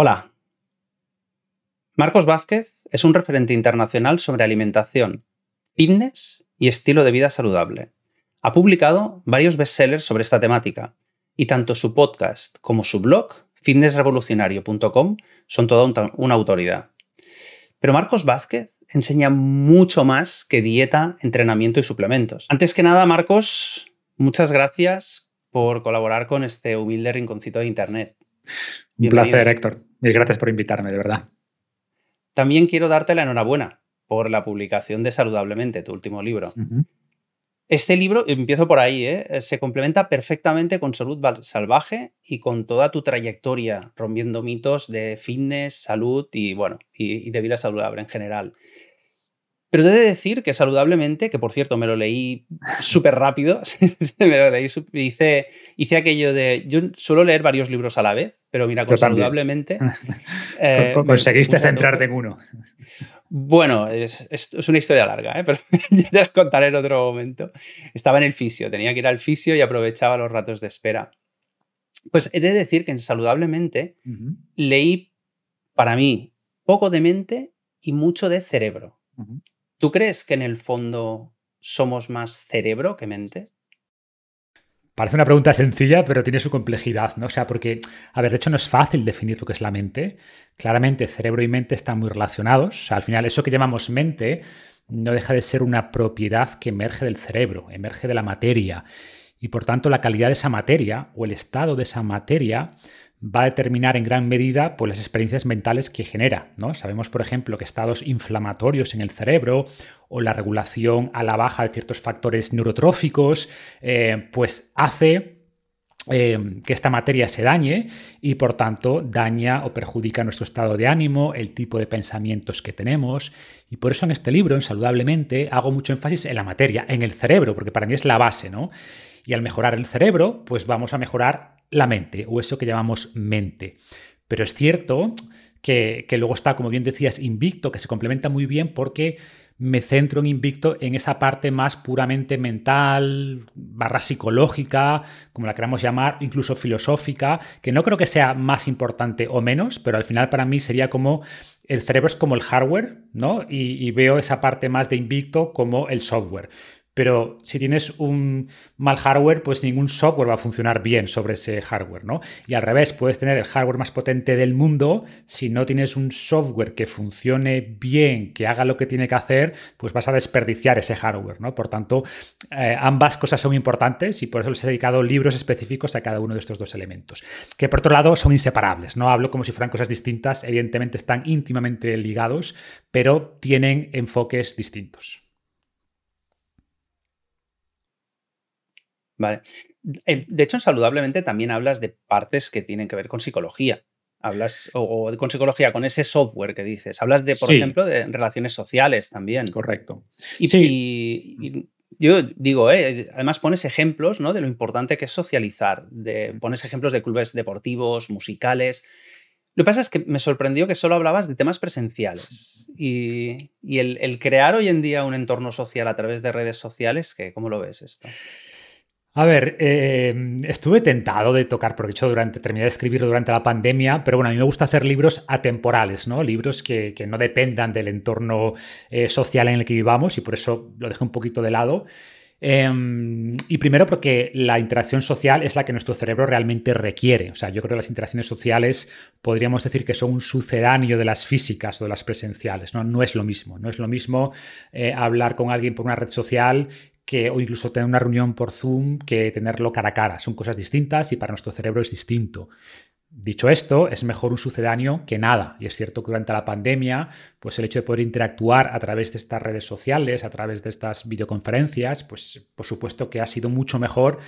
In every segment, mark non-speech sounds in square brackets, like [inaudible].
Hola. Marcos Vázquez es un referente internacional sobre alimentación, fitness y estilo de vida saludable. Ha publicado varios bestsellers sobre esta temática y tanto su podcast como su blog, fitnessrevolucionario.com, son toda una autoridad. Pero Marcos Vázquez enseña mucho más que dieta, entrenamiento y suplementos. Antes que nada, Marcos, muchas gracias por colaborar con este humilde rinconcito de Internet. Un placer, Héctor. Y gracias por invitarme, de verdad. También quiero darte la enhorabuena por la publicación de Saludablemente, tu último libro. Este libro, empiezo por ahí, ¿eh? se complementa perfectamente con Salud Salvaje y con toda tu trayectoria, rompiendo mitos de fitness, salud y, bueno, y, de vida saludable en general. Pero he de decir que saludablemente, que por cierto me lo leí súper rápido, [laughs] me lo leí, hice, hice aquello de, yo suelo leer varios libros a la vez, pero mira, [laughs] con saludablemente... Eh, conseguiste centrarte en uno. Bueno, es, una historia larga, ¿eh? pero [laughs] ya te la contaré en otro momento. Estaba en el fisio, tenía que ir al fisio y aprovechaba los ratos de espera. Pues he de decir que en saludablemente leí, para mí, poco de mente y mucho de cerebro. ¿Tú crees que en el fondo somos más cerebro que mente? Parece una pregunta sencilla, pero tiene su complejidad, ¿no? O sea, porque, a ver, de hecho no es fácil definir lo que es la mente. Claramente, cerebro y mente están muy relacionados. O sea, al final, eso que llamamos mente no deja de ser una propiedad que emerge del cerebro, emerge de la materia. Y por tanto, la calidad de esa materia o el estado de esa materia va a determinar en gran medida pues, las experiencias mentales que genera. ¿no? Sabemos, por ejemplo, que estados inflamatorios en el cerebro o la regulación a la baja de ciertos factores neurotróficos, eh, pues hace eh, que esta materia se dañe y por tanto daña o perjudica nuestro estado de ánimo, el tipo de pensamientos que tenemos. Y por eso en este libro, en Saludablemente, hago mucho énfasis en la materia, en el cerebro, porque para mí es la base, ¿no? Y al mejorar el cerebro, pues vamos a mejorar la mente o eso que llamamos mente. Pero es cierto que, luego está, como bien decías, Invicto, que se complementa muy bien porque me centro en Invicto en esa parte más puramente mental, barra psicológica, como la queramos llamar, incluso filosófica, que no creo que sea más importante o menos, pero al final para mí sería como el cerebro es como el hardware, ¿no? Y, y veo esa parte más de Invicto como el software pero si tienes un mal hardware, pues ningún software va a funcionar bien sobre ese hardware, ¿no? Y al revés, puedes tener el hardware más potente del mundo, si no tienes un software que funcione bien, que haga lo que tiene que hacer, pues vas a desperdiciar ese hardware, ¿no? Por tanto, eh, ambas cosas son importantes y por eso les he dedicado libros específicos a cada uno de estos dos elementos, que por otro lado son inseparables, no hablo como si fueran cosas distintas, evidentemente están íntimamente ligados, pero tienen enfoques distintos. Vale. Eh, de hecho, en Saludablemente también hablas de partes que tienen que ver con psicología. Hablas, o, con psicología, con ese software que dices. Hablas de, por ejemplo, de relaciones sociales también. Correcto. Y, sí. yo digo, eh, además pones ejemplos ¿no? de lo importante que es socializar. De, pones ejemplos de clubes deportivos, musicales. Lo que pasa es que me sorprendió que solo hablabas de temas presenciales. Y, el, crear hoy en día un entorno social a través de redes sociales, ¿cómo lo ves esto? A ver, eh, estuve tentado de tocar, porque hecho durante, terminé de escribirlo durante la pandemia, pero bueno, a mí me gusta hacer libros atemporales, ¿no? Libros que, no dependan del entorno eh, social en el que vivamos y por eso lo dejé un poquito de lado. Em, y primero porque la interacción social es la que nuestro cerebro realmente requiere. O sea, yo creo que las interacciones sociales podríamos decir que son un sucedáneo de las físicas o de las presenciales. No, no es lo mismo. No es lo mismo eh, hablar con alguien por una red social que, o incluso tener una reunión por Zoom que tenerlo cara a cara. Son cosas distintas y para nuestro cerebro es distinto. Dicho esto, es mejor un sucedáneo que nada. Y es cierto que durante la pandemia, pues el hecho de poder interactuar a través de estas redes sociales, a través de estas videoconferencias, pues por supuesto que ha sido mucho mejor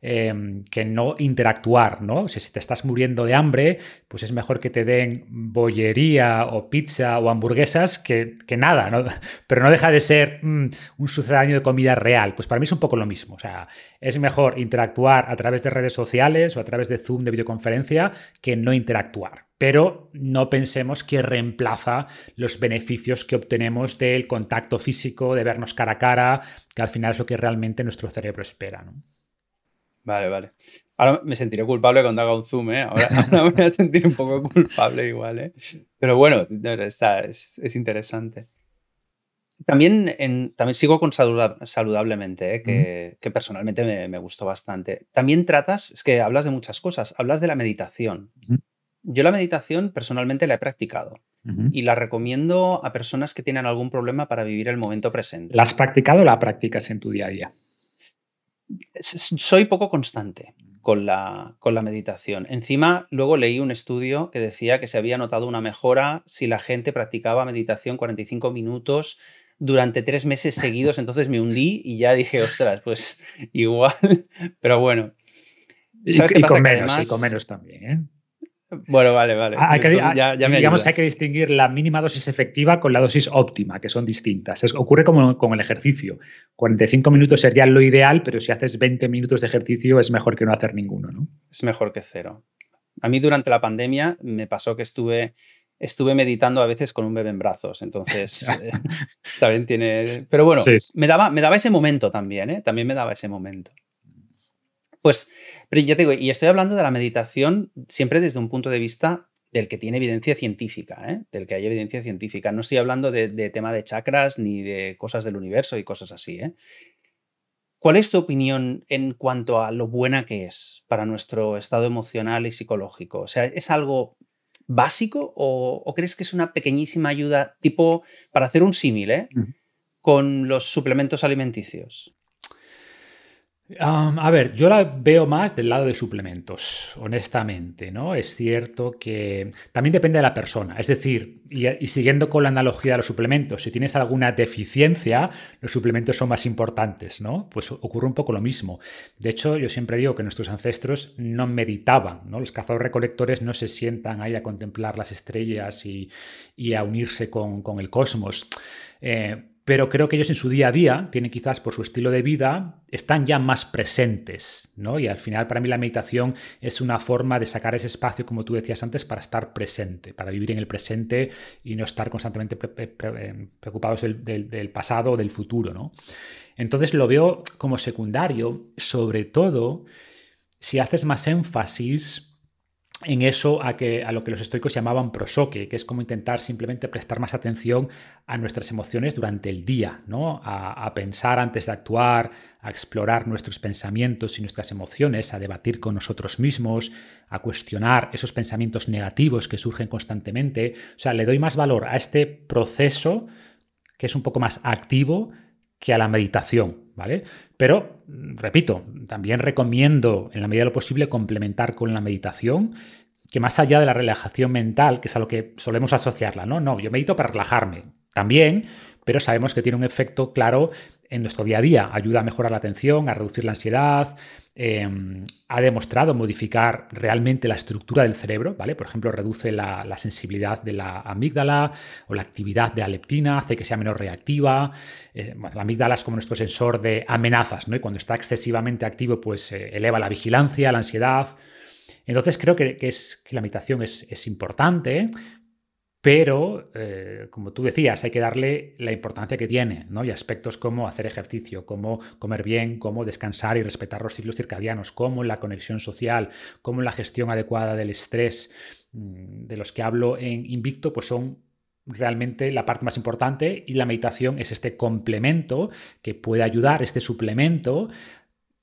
Em, que no interactuar, ¿no? O sea, si te estás muriendo de hambre, pues es mejor que te den bollería o pizza o hamburguesas que, nada, ¿no? [laughs] Pero no deja de ser mm, un sucedáneo de comida real. Pues para mí es un poco lo mismo. O sea, es mejor interactuar a través de redes sociales o a través de Zoom, de videoconferencia, que no interactuar pero no pensemos que reemplaza los beneficios que obtenemos del contacto físico, de vernos cara a cara, que al final es lo que realmente nuestro cerebro espera. ¿no? Vale, vale. Ahora me sentiré culpable cuando haga un zoom, ¿eh? Ahora, [laughs] me voy a sentir un poco culpable igual, ¿eh? Pero bueno, está, es, interesante. También, en, también sigo con saludablemente, ¿eh? que, personalmente me, gustó bastante. También tratas, es que hablas de muchas cosas, hablas de la meditación. Yo la meditación personalmente la he practicado y la recomiendo a personas que tienen algún problema para vivir el momento presente. ¿La has practicado o la practicas en tu día a día? Soy poco constante con la, con la meditación. Encima, luego leí un estudio que decía que se había notado una mejora si la gente practicaba meditación 45 minutos durante tres meses [laughs] seguidos. Entonces me hundí y ya dije, ostras, pues [laughs] igual. Pero bueno. ¿Sabes y, con menos, y con menos también, ¿eh? Bueno, vale, vale. Hay que, digamos que hay que distinguir la mínima dosis efectiva con la dosis óptima, que son distintas. ocurre como con el ejercicio. 45 minutos sería lo ideal, pero si haces 20 minutos de ejercicio es mejor que no hacer ninguno, ¿no? Es mejor que cero. A mí durante la pandemia me pasó que estuve, estuve meditando a veces con un bebé en brazos, entonces [laughs] eh, también tiene... Pero bueno, Me, daba, me daba ese momento también, ¿eh? También me daba ese momento. Pues, pero ya te digo, y estoy hablando de la meditación siempre desde un punto de vista del que tiene evidencia científica, ¿eh? del que hay evidencia científica. No estoy hablando de, tema de chakras ni de cosas del universo y cosas así. ¿eh? ¿Cuál es tu opinión en cuanto a lo buena que es para nuestro estado emocional y psicológico? O sea, ¿es algo básico o, crees que es una pequeñísima ayuda tipo para hacer un símil ¿eh? con los suplementos alimenticios? A ver, yo la veo más del lado de suplementos, honestamente, ¿no? Es cierto que también depende de la persona. Es decir, y, siguiendo con la analogía de los suplementos, si tienes alguna deficiencia, los suplementos son más importantes, ¿no? Pues ocurre un poco lo mismo. De hecho, yo siempre digo que nuestros ancestros no meditaban, ¿no? Los cazadores recolectores no se sientan ahí a contemplar las estrellas y, a unirse con, el cosmos. Eh, pero creo que ellos en su día a día, tienen quizás por su estilo de vida, están ya más presentes, ¿no? Y al final para mí la meditación es una forma de sacar ese espacio, como tú decías antes, para estar presente, para vivir en el presente y no estar constantemente eh, preocupados del, del pasado o del futuro, ¿no? Entonces lo veo como secundario, sobre todo si haces más énfasis en eso a, que, a lo que los estoicos llamaban prosoque, que es como intentar simplemente prestar más atención a nuestras emociones durante el día, ¿no? A, pensar antes de actuar, a explorar nuestros pensamientos y nuestras emociones, a debatir con nosotros mismos, a cuestionar esos pensamientos negativos que surgen constantemente. O sea, le doy más valor a este proceso que es un poco más activo que a la meditación, ¿vale? Pero, repito, también recomiendo en la medida de lo posible complementar con la meditación, que más allá de la relajación mental, que es a lo que solemos asociarla, ¿no? No, yo medito para relajarme, también, pero sabemos que tiene un efecto claro en nuestro día a día. Ayuda a mejorar la atención, a reducir la ansiedad, em, ha demostrado modificar realmente la estructura del cerebro, ¿vale? Por ejemplo, reduce la, sensibilidad de la amígdala o la actividad de la leptina, hace que sea menos reactiva. Eh, la amígdala es como nuestro sensor de amenazas, ¿no? Y cuando está excesivamente activo, pues eh, eleva la vigilancia, la ansiedad. Entonces creo que, es, que la meditación es, es importante, pero, eh, como tú decías, hay que darle la importancia que tiene, ¿no? Y aspectos como hacer ejercicio, como comer bien, como descansar y respetar los ciclos circadianos, como la conexión social, como la gestión adecuada del estrés, mm, de los que hablo en Invicto, pues son realmente la parte más importante y la meditación es este complemento que puede ayudar, este suplemento,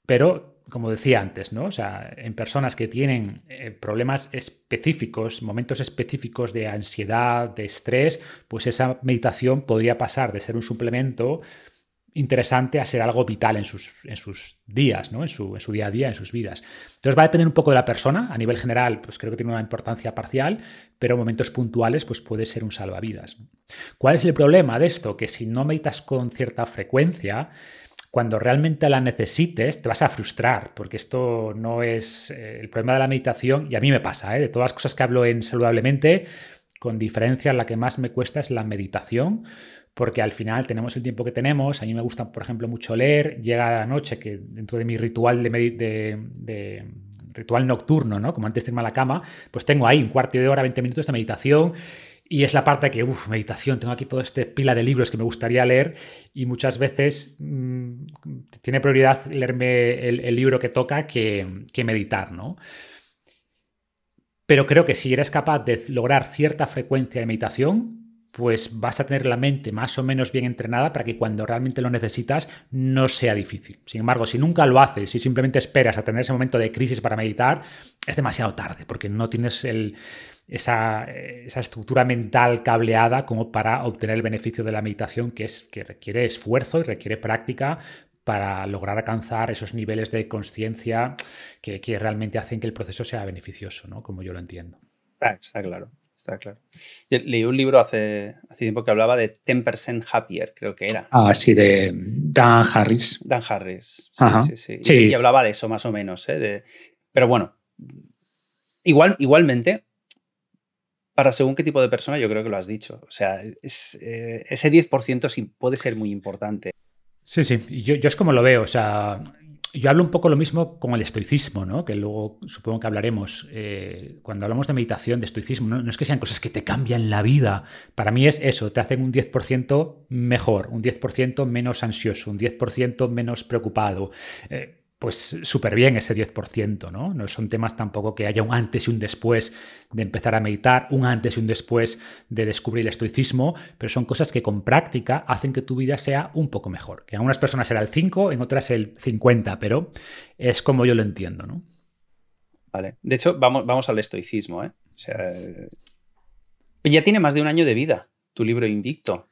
pero como decía antes, ¿no? O sea, en personas que tienen eh, problemas específicos, momentos específicos de ansiedad, de estrés, pues esa meditación podría pasar de ser un suplemento interesante a ser algo vital en sus, días, ¿no? En su, en su, día a día, en sus vidas. Entonces va a depender un poco de la persona. A nivel general, pues creo que tiene una importancia parcial, pero en momentos puntuales, pues puede ser un salvavidas. ¿Cuál es el problema de esto? Que si no meditas con cierta frecuencia, cuando realmente la necesites, te vas a frustrar, porque esto no es eh, el problema de la meditación, y a mí me pasa, ¿eh? de todas las cosas que hablo en saludablemente, con diferencia la que más me cuesta es la meditación, porque al final tenemos el tiempo que tenemos, a mí me gusta, por ejemplo, mucho leer, llega la noche, que dentro de mi ritual de, ritual nocturno, ¿no? Como antes de irme a la cama, pues tengo ahí un cuarto de hora, 20 minutos de meditación Y es la parte que, uff, meditación, tengo aquí toda esta pila de libros que me gustaría leer y muchas veces mm, tiene prioridad leerme el, libro que toca que, que meditar, ¿no? Pero creo que si eres capaz de lograr cierta frecuencia de meditación, pues vas a tener la mente más o menos bien entrenada para que cuando realmente lo necesitas no sea difícil. Sin embargo, si nunca lo haces, si simplemente esperas a tener ese momento de crisis para meditar, es demasiado tarde, porque no tienes esa, estructura mental cableada como para obtener el beneficio de la meditación, que, es, que requiere esfuerzo y requiere práctica para lograr alcanzar esos niveles de conciencia que, realmente hacen que el proceso sea beneficioso, ¿no? Como yo lo entiendo. Ah, está claro está claro. leí un libro hace, hace tiempo que hablaba de 10% Happier, creo que era. Ah, sí, de Dan Harris. Dan Harris, sí, sí, sí. Y, hablaba de eso más o menos. ¿eh? De, pero bueno, igual, igualmente, para según qué tipo de persona, yo creo que lo has dicho. O sea, eh, ese 10% sí puede ser muy importante. Sí, sí, yo, yo es como lo veo. O sea, yo hablo un poco lo mismo con el estoicismo, ¿no? que luego supongo que hablaremos. Eh, cuando hablamos de meditación, de estoicismo, ¿no? es que sean cosas que te cambian la vida. Para mí es eso, te hacen un 10% mejor, un 10% menos ansioso, un 10% menos preocupado. Eh, pues súper bien ese 10%, ¿no? No son temas tampoco que haya un antes y un después de empezar a meditar, un antes y un después de descubrir el estoicismo, pero son cosas que con práctica hacen que tu vida sea un poco mejor. Que en algunas personas será el 5, en otras el 50, pero es como yo lo entiendo, ¿no? Vale. De hecho, vamos, vamos al estoicismo, ¿eh? Ya tiene más de un año de vida tu libro Invicto.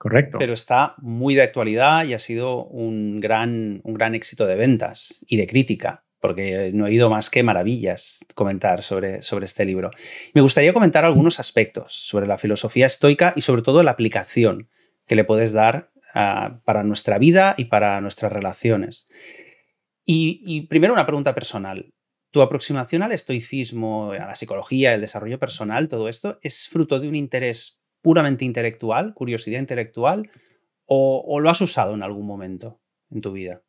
Correcto. Pero está muy de actualidad y ha sido un gran, un gran éxito de ventas y de crítica, porque no he oído más que maravillas comentar sobre, sobre este libro. Me gustaría comentar algunos aspectos sobre la filosofía estoica y sobre todo la aplicación que le puedes dar ah, para nuestra vida y para nuestras relaciones. Y, y primero una pregunta personal. ¿Tu aproximación al estoicismo, a la psicología, el desarrollo personal, todo esto, es fruto de un interés puramente intelectual, curiosidad intelectual, o, lo has usado en algún momento en tu vida?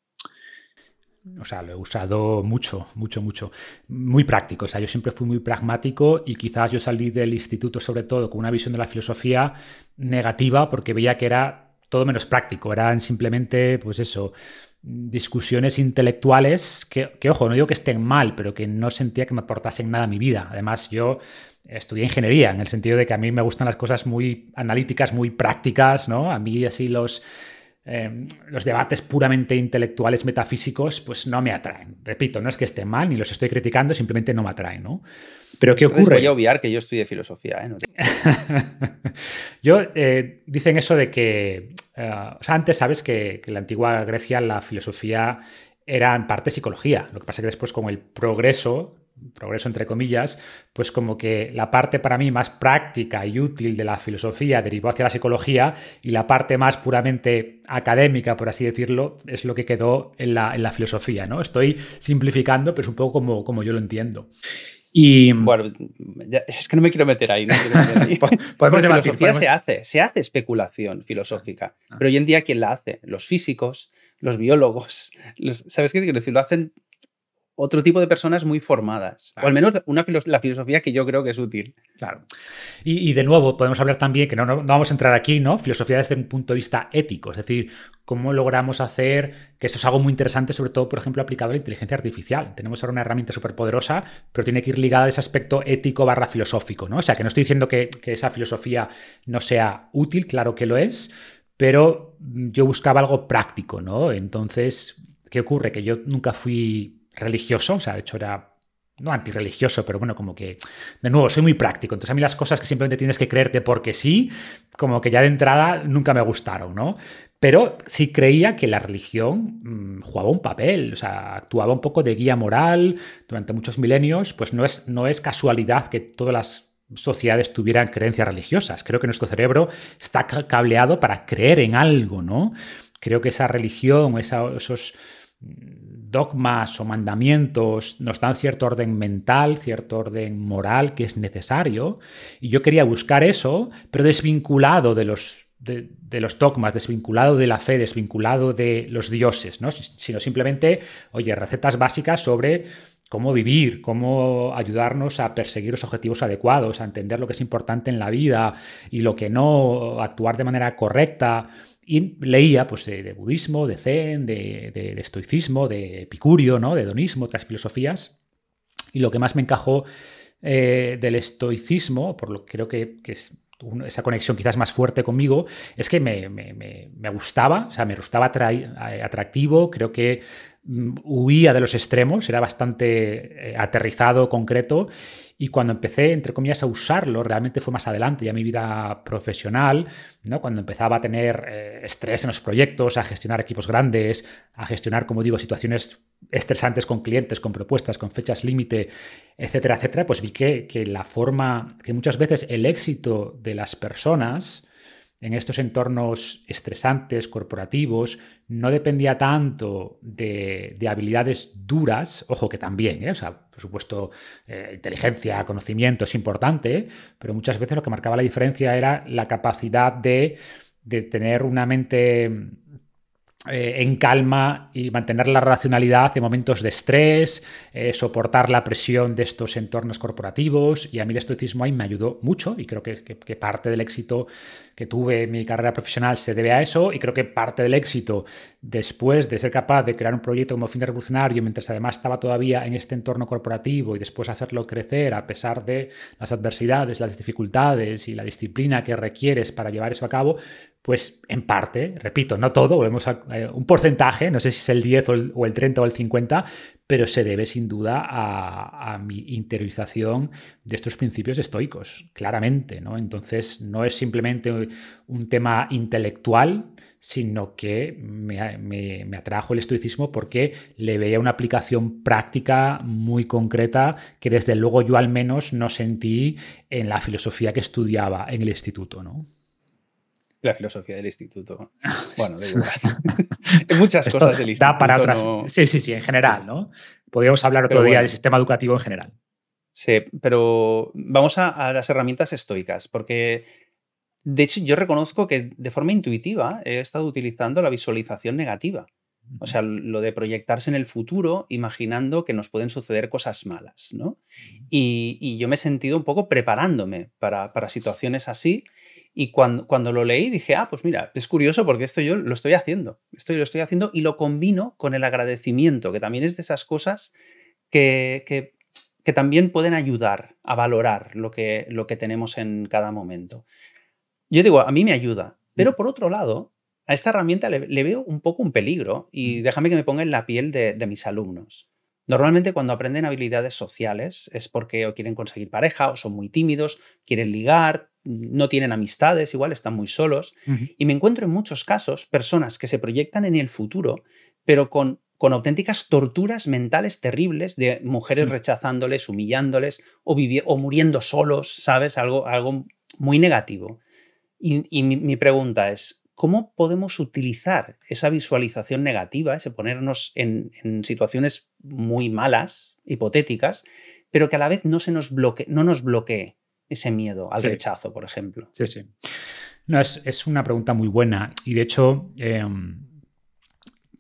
O sea, lo he usado mucho, mucho, mucho. Muy práctico. O sea, yo siempre fui muy pragmático y quizás yo salí del instituto sobre todo con una visión de la filosofía negativa porque veía que era todo menos práctico. Eran simplemente, pues eso, discusiones intelectuales que, ojo, no digo que estén mal, pero que no sentía que me aportasen nada a mi vida. Además, yo estudié ingeniería, en el sentido de que a mí me gustan las cosas muy analíticas, muy prácticas, ¿no? A mí así los, em, los debates puramente intelectuales, metafísicos, pues no me atraen. Repito, no es que estén mal, ni los estoy criticando, simplemente no me atraen, ¿no? Pero ¿qué ocurre? voy a obviar que yo estudié filosofía, ¿eh? [laughs] yo, eh, dicen eso de que, eh, o sea, antes sabes que, que en la antigua Grecia la filosofía era en parte psicología. Lo que pasa es que después con el progreso progreso entre comillas, pues como que la parte para mí más práctica y útil de la filosofía derivó hacia la psicología y la parte más puramente académica, por así decirlo, es lo que quedó en la, filosofía, ¿no? Estoy simplificando, pero es un poco como, como yo lo entiendo. Y bueno, es que no me quiero meter ahí. No [laughs] filosofía se hace, se hace especulación filosófica, ah. pero hoy en día ¿quién la hace? Los físicos, los biólogos, ¿sabes qué quiero decir? Lo hacen otro tipo de personas muy formadas. O al menos una la filosofía que yo creo que es útil. Claro. Y, de nuevo, podemos hablar también, que no, no, vamos a entrar aquí, ¿no? Filosofía desde un punto de vista ético, es decir, cómo logramos hacer, que esto es algo muy interesante, sobre todo, por ejemplo, aplicado a la inteligencia artificial. Tenemos ahora una herramienta súper poderosa, pero tiene que ir ligada a ese aspecto ético barra filosófico, ¿no? O sea, que no estoy diciendo que, que esa filosofía no sea útil, claro que lo es, pero yo buscaba algo práctico, ¿no? Entonces, ¿qué ocurre? Que yo nunca fui religioso, o sea, de hecho era no antirreligioso, pero bueno, como que, de nuevo, soy muy práctico. Entonces a mí las cosas que simplemente tienes que creerte porque sí, como que ya de entrada nunca me gustaron, ¿no? Pero sí creía que la religión mm, jugaba un papel, o sea, actuaba un poco de guía moral durante muchos milenios, pues no es, no es casualidad que todas las sociedades tuvieran creencias religiosas. Creo que nuestro cerebro está cableado para creer en algo, ¿no? Creo que esa religión, esos dogmas o mandamientos nos dan cierto orden mental, cierto orden moral que es necesario. Y yo quería buscar eso, pero desvinculado de los, de, los dogmas, desvinculado de la fe, desvinculado de los dioses, ¿no? sino simplemente, oye, recetas básicas sobre cómo vivir, cómo ayudarnos a perseguir los objetivos adecuados, a entender lo que es importante en la vida y lo que no, actuar de manera correcta. Y leía pues, de, budismo, de zen, de, estoicismo, de epicurio, ¿no? de hedonismo, otras filosofías. Y lo que más me encajó eh, del estoicismo, por lo que creo que, es esa conexión quizás más fuerte conmigo, es que me, gustaba, o sea, me gustaba atractivo, creo que mm, huía de los extremos, era bastante eh, aterrizado, concreto, y cuando empecé, entre comillas, a usarlo, realmente fue más adelante, ya mi vida profesional, ¿no? cuando empezaba a tener eh, estrés en los proyectos, a gestionar equipos grandes, a gestionar, como digo, situaciones estresantes con clientes, con propuestas, con fechas límite, etcétera, etcétera, pues vi que, que la forma, que muchas veces el éxito de las personas, en estos entornos estresantes, corporativos, no dependía tanto de, habilidades duras, ojo que también, ¿eh? o sea, por supuesto, eh, inteligencia, conocimiento es importante, pero muchas veces lo que marcaba la diferencia era la capacidad de, de tener una mente eh, en calma y mantener la racionalidad en momentos de estrés, eh, soportar la presión de estos entornos corporativos. Y a mí el estoicismo ahí me ayudó mucho y creo que, parte del éxito que tuve en mi carrera profesional se debe a eso y creo que parte del éxito después de ser capaz de crear un proyecto como fin revolucionario mientras además estaba todavía en este entorno corporativo y después hacerlo crecer a pesar de las adversidades, las dificultades y la disciplina que requieres para llevar eso a cabo, pues en parte, repito, no todo, volvemos a eh, un porcentaje, no sé si es el 10 o el, 30 o el 50, pero se debe sin duda a, mi interiorización de estos principios estoicos, claramente. ¿no? Entonces, no es simplemente un tema intelectual, sino que me, me, atrajo el estoicismo porque le veía una aplicación práctica muy concreta que desde luego yo al menos no sentí en la filosofía que estudiaba en el instituto. ¿no? La filosofía del instituto. [laughs] Bueno, de igual. [laughs] muchas cosas del instituto. para otras. Sí, sí, sí, en general, ¿no? Podríamos hablar otro día del sistema educativo en general. Sí, pero vamos a, las herramientas estoicas, porque de hecho yo reconozco que de forma intuitiva he estado utilizando la visualización negativa. O sea, lo de proyectarse en el futuro imaginando que nos pueden suceder cosas malas, ¿no? Y, yo me he sentido un poco preparándome para, para situaciones así y cuando, cuando lo leí dije, ah, pues mira, es curioso porque esto yo lo estoy haciendo. Esto yo lo estoy haciendo y lo combino con el agradecimiento, que también es de esas cosas que, que, que también pueden ayudar a valorar lo que, lo que tenemos en cada momento. Yo digo, a mí me ayuda, pero por otro lado, a esta herramienta le, veo un poco un peligro y déjame que me ponga en la piel de, de mis alumnos. Normalmente cuando aprenden habilidades sociales es porque o quieren conseguir pareja o son muy tímidos, quieren ligar, no tienen amistades, igual están muy solos. Y me encuentro en muchos casos personas que se proyectan en el futuro, pero con, con auténticas torturas mentales terribles de mujeres rechazándoles, humillándoles o, o muriendo solos, ¿sabes? Algo, algo muy negativo. Y, mi, pregunta es, ¿cómo podemos utilizar esa visualización negativa, ese ponernos en, en situaciones muy malas, hipotéticas, pero que a la vez no, se nos bloquee, no nos bloquee? ese miedo al rechazo, por ejemplo? Sí, sí. No, es, una pregunta muy buena y de hecho em,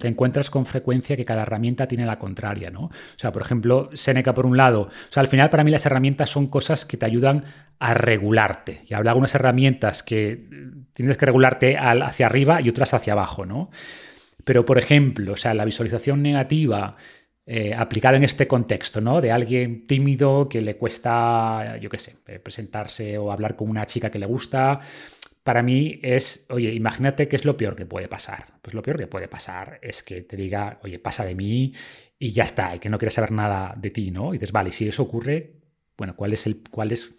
te encuentras con frecuencia que cada herramienta tiene la contraria, ¿no? O sea, por ejemplo, Seneca por un lado, o sea, al final para mí las herramientas son cosas que te ayudan a regularte. Y habla algunas herramientas que tienes que regularte hacia arriba y otras hacia abajo, ¿no? Pero, por ejemplo, o sea, la visualización negativa eh, aplicada en este contexto, ¿no? De alguien tímido que le cuesta, yo qué sé, eh, presentarse o hablar con una chica que le gusta. Para mí es, oye, imagínate qué es lo peor que puede pasar. Pues lo peor que puede pasar es que te diga, oye, pasa de mí y ya está, y que no quiere saber nada de ti, ¿no? Y dices, vale, si eso ocurre, bueno, ¿cuál es el, cuál es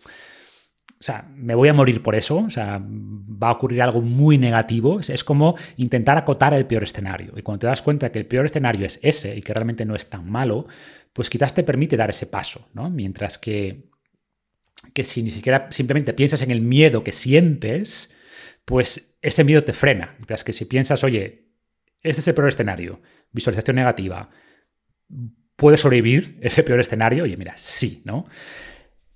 o sea, me voy a morir por eso, o sea, va a ocurrir algo muy negativo. Es, como intentar acotar el peor escenario. Y cuando te das cuenta que el peor escenario es ese y que realmente no es tan malo, pues quizás te permite dar ese paso, ¿no? Mientras que, que si ni siquiera simplemente piensas en el miedo que sientes, pues ese miedo te frena. Mientras que si piensas, oye, este es el peor escenario, visualización negativa, ¿puedes sobrevivir ese peor escenario? Oye, mira, sí, ¿no?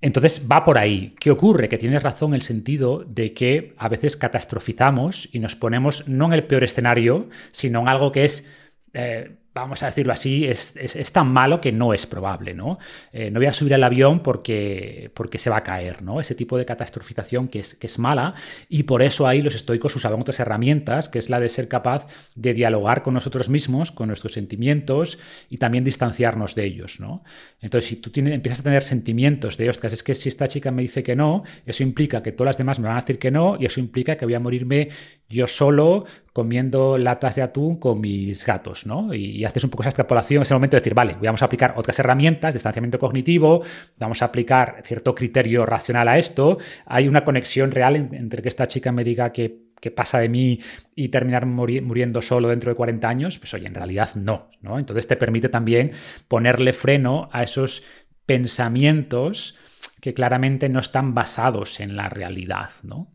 Entonces va por ahí. ¿Qué ocurre? Que tienes razón en el sentido de que a veces catastrofizamos y nos ponemos no en el peor escenario, sino en algo que es, eh, vamos a decirlo así, es, tan malo que no es probable, ¿no? Eh, no voy a subir al avión porque, porque se va a caer, ¿no? Ese tipo de catastrofización que es, que es mala y por eso ahí los estoicos usaban otras herramientas, que es la de ser capaz de dialogar con nosotros mismos, con nuestros sentimientos y también distanciarnos de ellos, ¿no? Entonces, si tú empiezas a tener sentimientos de, ostras, es que si esta chica me dice que no, eso implica que todas las demás me van a decir que no y eso implica que voy a morirme yo solo comiendo latas de atún con mis gatos, ¿no? Y, haces un poco esa extrapolación ese momento de decir, vale, vamos a aplicar otras herramientas, de distanciamiento cognitivo, vamos a aplicar cierto criterio racional a esto, hay una conexión real entre que esta chica me diga que, pasa de mí y terminar muriendo solo dentro de 40 años, pues oye, en realidad no, ¿no? Entonces te permite también ponerle freno a esos pensamientos que claramente no están basados en la realidad, ¿no?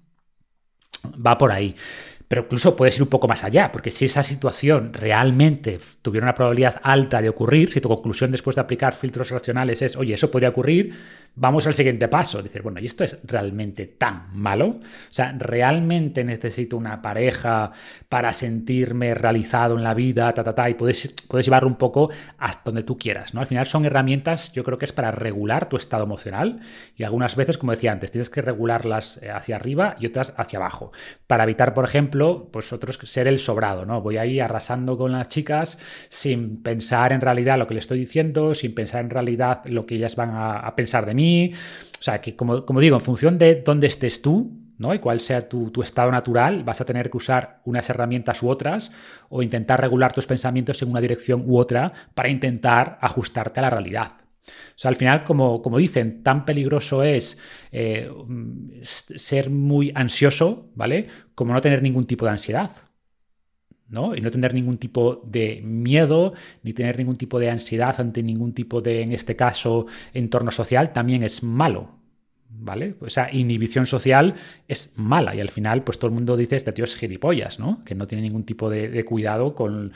Va por ahí. Pero incluso puedes ir un poco más allá, porque si esa situación realmente tuviera una probabilidad alta de ocurrir, si tu conclusión después de aplicar filtros racionales es, oye, eso podría ocurrir, vamos al siguiente paso. Decir, bueno, ¿y esto es realmente tan malo? O sea, ¿realmente necesito una pareja para sentirme realizado en la vida? Ta, ta, ta, y puedes, puedes llevarlo un poco hasta donde tú quieras, ¿no? Al final son herramientas, yo creo que es para regular tu estado emocional y algunas veces, como decía antes, tienes que regularlas eh, hacia arriba y otras hacia abajo. Para evitar, por ejemplo, pues otros ser el sobrado, ¿no? Voy ahí arrasando con las chicas sin pensar en realidad lo que le estoy diciendo, sin pensar en realidad lo que ellas van a, pensar de mí. O sea, que como, como, digo, en función de dónde estés tú, ¿no? Y cuál sea tu, tu, estado natural, vas a tener que usar unas herramientas u otras o intentar regular tus pensamientos en una dirección u otra para intentar ajustarte a la realidad. O sea, al final, como, como dicen, tan peligroso es eh, ser muy ansioso, ¿vale? Como no tener ningún tipo de ansiedad. ¿no? Y no tener ningún tipo de miedo, ni tener ningún tipo de ansiedad ante ningún tipo de, en este caso, entorno social, también es malo. ¿vale? Esa inhibición social es mala y al final pues todo el mundo dice este tío es gilipollas, ¿no? Que no tiene ningún tipo de, cuidado con,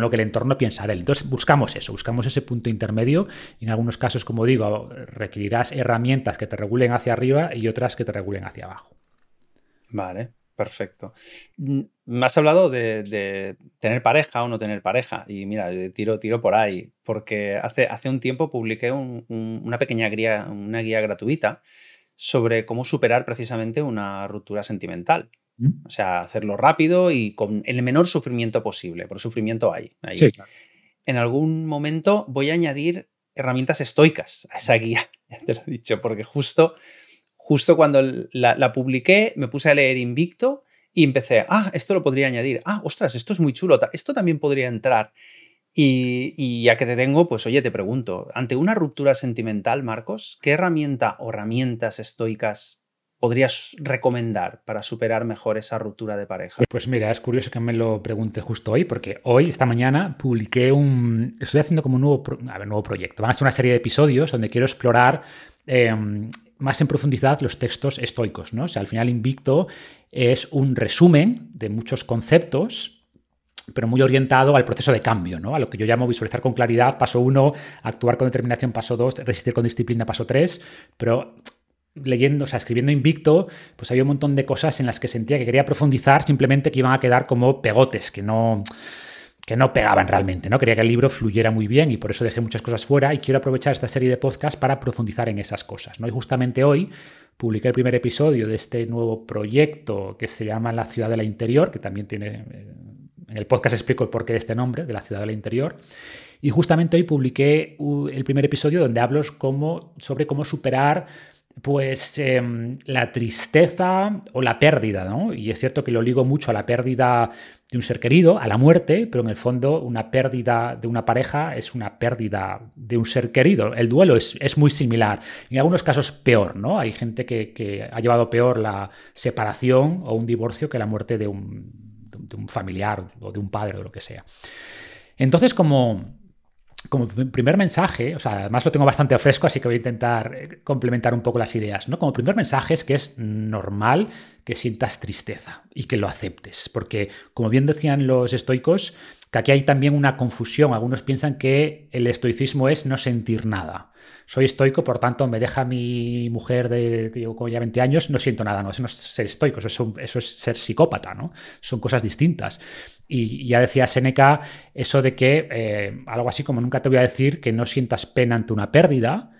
lo que el entorno piensa de él. Entonces buscamos eso, buscamos ese punto intermedio y en algunos casos, como digo, requerirás herramientas que te regulen hacia arriba y otras que te regulen hacia abajo. Vale, perfecto. Mm, me has hablado de, tener pareja o no tener pareja y mira, tiro, tiro por ahí, porque hace, hace un tiempo publiqué una pequeña guía, una guía gratuita sobre cómo superar precisamente una ruptura sentimental. O sea, hacerlo rápido y con el menor sufrimiento posible, por sufrimiento hay. En algún momento voy a añadir herramientas estoicas a esa guía, [laughs] ya te lo he dicho, porque justo, justo cuando la, la publiqué me puse a leer Invicto y empecé, ah, esto lo podría añadir, ah, ostras, esto es muy chulo, esto también podría entrar. Y, ya que te tengo, pues oye, te pregunto, ante una ruptura sentimental, Marcos, ¿qué herramienta o herramientas estoicas podrías recomendar para superar mejor esa ruptura de pareja? Pues mira, es curioso que me lo pregunte justo hoy, porque hoy, esta mañana, publiqué un... Estoy haciendo como un nuevo, nuevo proyecto. Van a ser una serie de episodios donde quiero explorar... Em, más en profundidad los textos estoicos, ¿no? O sea, al final Invicto es un resumen de muchos conceptos pero muy orientado al proceso de cambio, ¿no? A lo que yo llamo visualizar con claridad, paso uno, actuar con determinación, paso dos, resistir con disciplina, paso tres, pero leyendo, o sea, escribiendo invicto, pues había un montón de cosas en las que sentía que quería profundizar, simplemente que iban a quedar como pegotes, que no que no pegaban realmente, ¿no? Quería que el libro fluyera muy bien y por eso dejé muchas cosas fuera y quiero aprovechar esta serie de podcasts para profundizar en esas cosas, ¿no? Y justamente hoy publiqué el primer episodio de este nuevo proyecto que se llama La ciudad de la interior, que también tiene eh, en el podcast explico el porqué de este nombre, de la ciudad del interior. Y justamente hoy publiqué el primer episodio donde hablo sobre cómo superar pues em, la tristeza o la pérdida, ¿no? Y es cierto que lo ligo mucho a la pérdida de un ser querido, a la muerte, pero en el fondo una pérdida de una pareja es una pérdida de un ser querido. El duelo es, muy similar, en algunos casos peor, ¿no? Hay gente que, que ha llevado peor la separación o un divorcio que la muerte de un, de un familiar o de un padre o lo que sea. Entonces, como, como primer mensaje, o sea, además lo tengo bastante fresco, así que voy a intentar eh, complementar un poco las ideas, ¿no? Como primer mensaje es que es normal que sientas tristeza y que lo aceptes, porque como bien decían los estoicos, que aquí hay también una confusión. Algunos piensan que el estoicismo es no sentir nada. Soy estoico, por tanto, me deja mi mujer de como ya 20 años, no siento nada, no, eso no es ser estoico, eso es, ser psicópata, ¿no? Son cosas distintas. Y ya decía Seneca eso de que eh, algo así como nunca te voy a decir que no sientas pena ante una pérdida,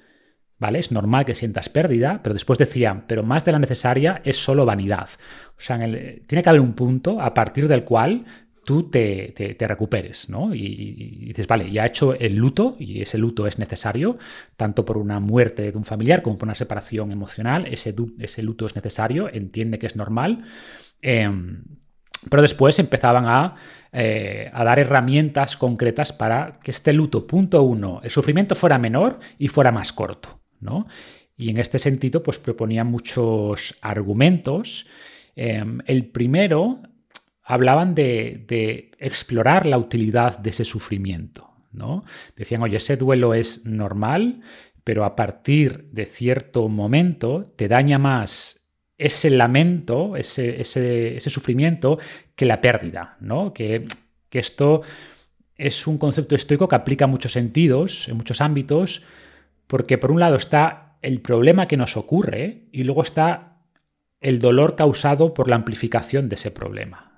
¿vale? Es normal que sientas pérdida, pero después decían, pero más de la necesaria es solo vanidad. O sea, tiene que haber un punto a partir del cual tú te, recuperes, ¿no? Y, dices, vale, ya he hecho el luto y ese luto es necesario, tanto por una muerte de un familiar como por una separación emocional, ese, ese luto es necesario, entiende que es normal. Em, pero después empezaban eh, a, dar herramientas concretas para que este luto, punto uno, el sufrimiento fuera menor y fuera más corto. ¿no? Y en este sentido, pues proponían muchos argumentos. Em, el primero hablaban de, explorar la utilidad de ese sufrimiento. ¿no? Decían, oye, ese duelo es normal, pero a partir de cierto momento te daña más ese lamento, ese, sufrimiento, que la pérdida. ¿no? Que, esto es un concepto estoico que aplica muchos sentidos, en muchos ámbitos, porque por un lado está el problema que nos ocurre y luego está el dolor causado por la amplificación de ese problema.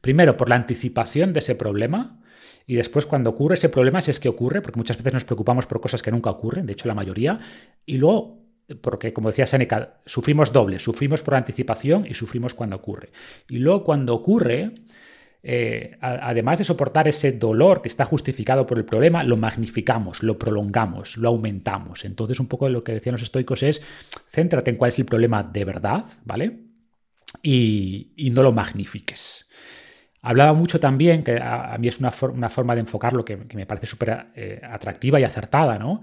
Primero, por la anticipación de ese problema, y después cuando ocurre ese problema, si es que ocurre, porque muchas veces nos preocupamos por cosas que nunca ocurren, de hecho la mayoría, y luego, porque como decía Seneca, sufrimos doble, sufrimos por anticipación y sufrimos cuando ocurre. Y luego cuando ocurre, eh, además de soportar ese dolor que está justificado por el problema, lo magnificamos, lo prolongamos, lo aumentamos. Entonces, un poco lo que decían los estoicos es, céntrate en cuál es el problema de verdad, ¿vale? Y, no lo magnifiques. Hablaba mucho también, que a, mí es una, forma de enfocarlo que, que me parece súper eh, atractiva y acertada, ¿no?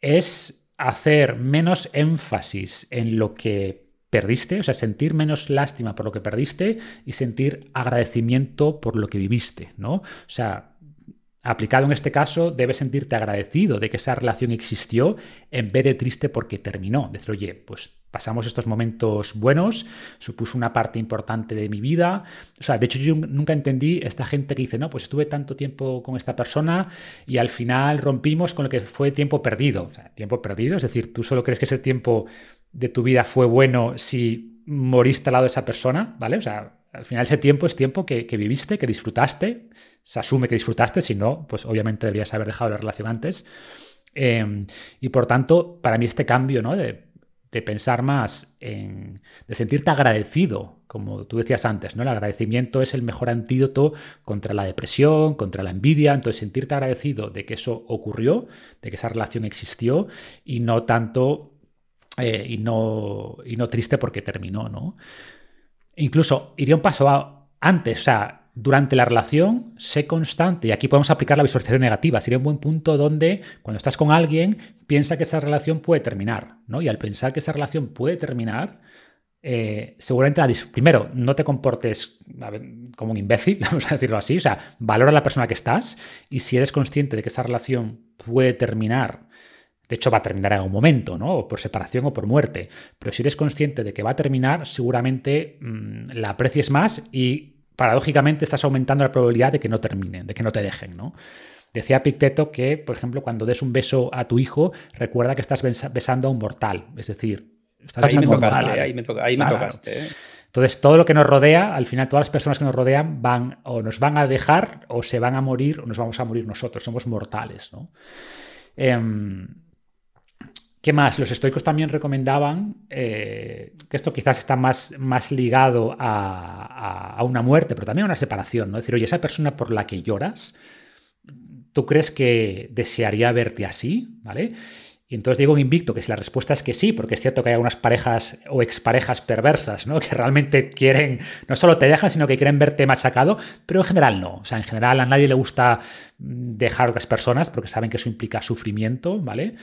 Es hacer menos énfasis en lo que perdiste, o sea, sentir menos lástima por lo que perdiste y sentir agradecimiento por lo que viviste, ¿no? O sea, aplicado en este caso, debes sentirte agradecido de que esa relación existió en vez de triste porque terminó. Decir, oye, pues pasamos estos momentos buenos, supuso una parte importante de mi vida. O sea, de hecho yo nunca entendí esta gente que dice, no, pues estuve tanto tiempo con esta persona y al final rompimos con lo que fue tiempo perdido. Tiempo perdido, es decir, tú solo crees que ese tiempo de tu vida fue bueno si moriste al lado de esa persona, ¿vale? O sea, al final ese tiempo es tiempo que, viviste, que disfrutaste, se asume que disfrutaste, si no, pues obviamente deberías haber dejado la relación antes. Em, y por tanto, para mí este cambio, ¿no? Pensar más en, de sentirte agradecido, como tú decías antes, ¿no? El agradecimiento es el mejor antídoto contra la depresión, contra la envidia, entonces sentirte agradecido de que eso ocurrió, de que esa relación existió y no tanto eh, y, no, y no triste porque terminó, ¿no? Incluso iría un paso antes, o sea, durante la relación, sé constante, y aquí podemos aplicar la visualización negativa, sería un buen punto donde cuando estás con alguien, piensa que esa relación puede terminar, ¿no? Y al pensar que esa relación puede terminar, eh, seguramente, primero, no te comportes como un imbécil, [laughs] vamos a decirlo así, o sea, valora a la persona que estás y si eres consciente de que esa relación puede terminar de hecho, va a terminar en algún momento, ¿no? O por separación o por muerte. Pero si eres consciente de que va a terminar, seguramente mm, la aprecies más y paradójicamente estás aumentando la probabilidad de que no terminen, de que no te dejen, ¿no? Decía Picteto que, por ejemplo, cuando des un beso a tu hijo, recuerda que estás besando a un mortal. Es decir, estás ahí me tocaste, ahí me, tocaste. ¿eh? Entonces, todo lo que nos rodea, al final, todas las personas que nos rodean van o nos van a dejar o se van a morir o nos vamos a morir nosotros. Somos mortales, ¿no? Em, ¿Qué más? Los estoicos también recomendaban, eh, que esto quizás está más, más ligado a, una muerte, pero también a una separación, ¿no? Es decir, oye, esa persona por la que lloras, ¿tú crees que desearía verte así? ¿Vale? Y entonces digo invicto que si la respuesta es que sí, porque es cierto que hay algunas parejas o exparejas perversas, ¿no? [laughs] Que realmente quieren, no solo te dejan, sino que quieren verte machacado, pero en general no. O sea, en general a nadie le gusta dejar a otras personas porque saben que eso implica sufrimiento, ¿vale?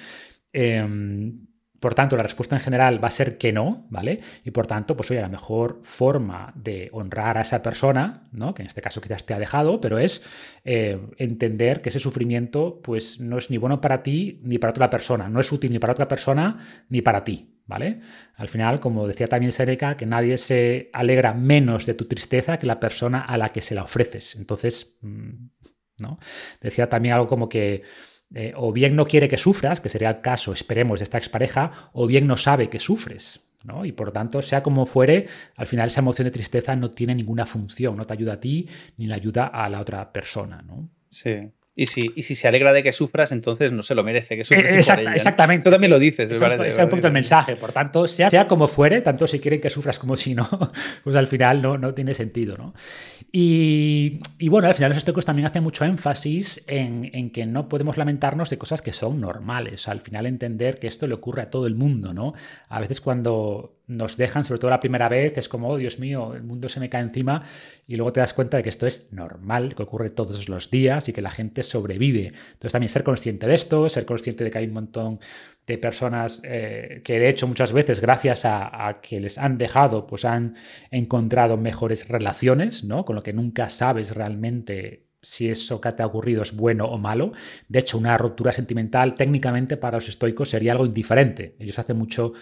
Em, por tanto, la respuesta en general va a ser que no, ¿vale? Y por tanto, pues oye, la mejor forma de honrar a esa persona, ¿no? Que en este caso quizás te ha dejado, pero es eh, entender que ese sufrimiento, pues no es ni bueno para ti ni para otra persona, no es útil ni para otra persona ni para ti, ¿vale? Al final, como decía también Seneca, que nadie se alegra menos de tu tristeza que la persona a la que se la ofreces. Entonces, mm, ¿no? Decía también algo como que eh, o bien no quiere que sufras, que sería el caso, esperemos, de esta expareja, o bien no sabe que sufres. ¿no? Y por tanto, sea como fuere, al final esa emoción de tristeza no tiene ninguna función, no te ayuda a ti ni le ayuda a la otra persona. ¿no? Sí. Y si, y si se alegra de que sufras, entonces no se lo merece que eh, sufras. Exactamente. Tú también lo dices. Es, es un poquito el mensaje. Por tanto, sea, sea, como fuere, tanto si quieren que sufras como si no, [laughs] pues al final no, no tiene sentido. ¿no? Y, y, bueno, al final los estoicos también hacen mucho énfasis en, en, que no podemos lamentarnos de cosas que son normales. al final entender que esto le ocurre a todo el mundo. ¿no? A veces cuando nos dejan, sobre todo la primera vez, es como, oh, Dios mío, el mundo se me cae encima y luego te das cuenta de que esto es normal, que ocurre todos los días y que la gente sobrevive. Entonces también ser consciente de esto, ser consciente de que hay un montón de personas eh, que de hecho muchas veces gracias a, que les han dejado, pues han encontrado mejores relaciones, ¿no? Con lo que nunca sabes realmente si eso que te ha ocurrido es bueno o malo. De hecho, una ruptura sentimental técnicamente para los estoicos sería algo indiferente. Ellos hacen mucho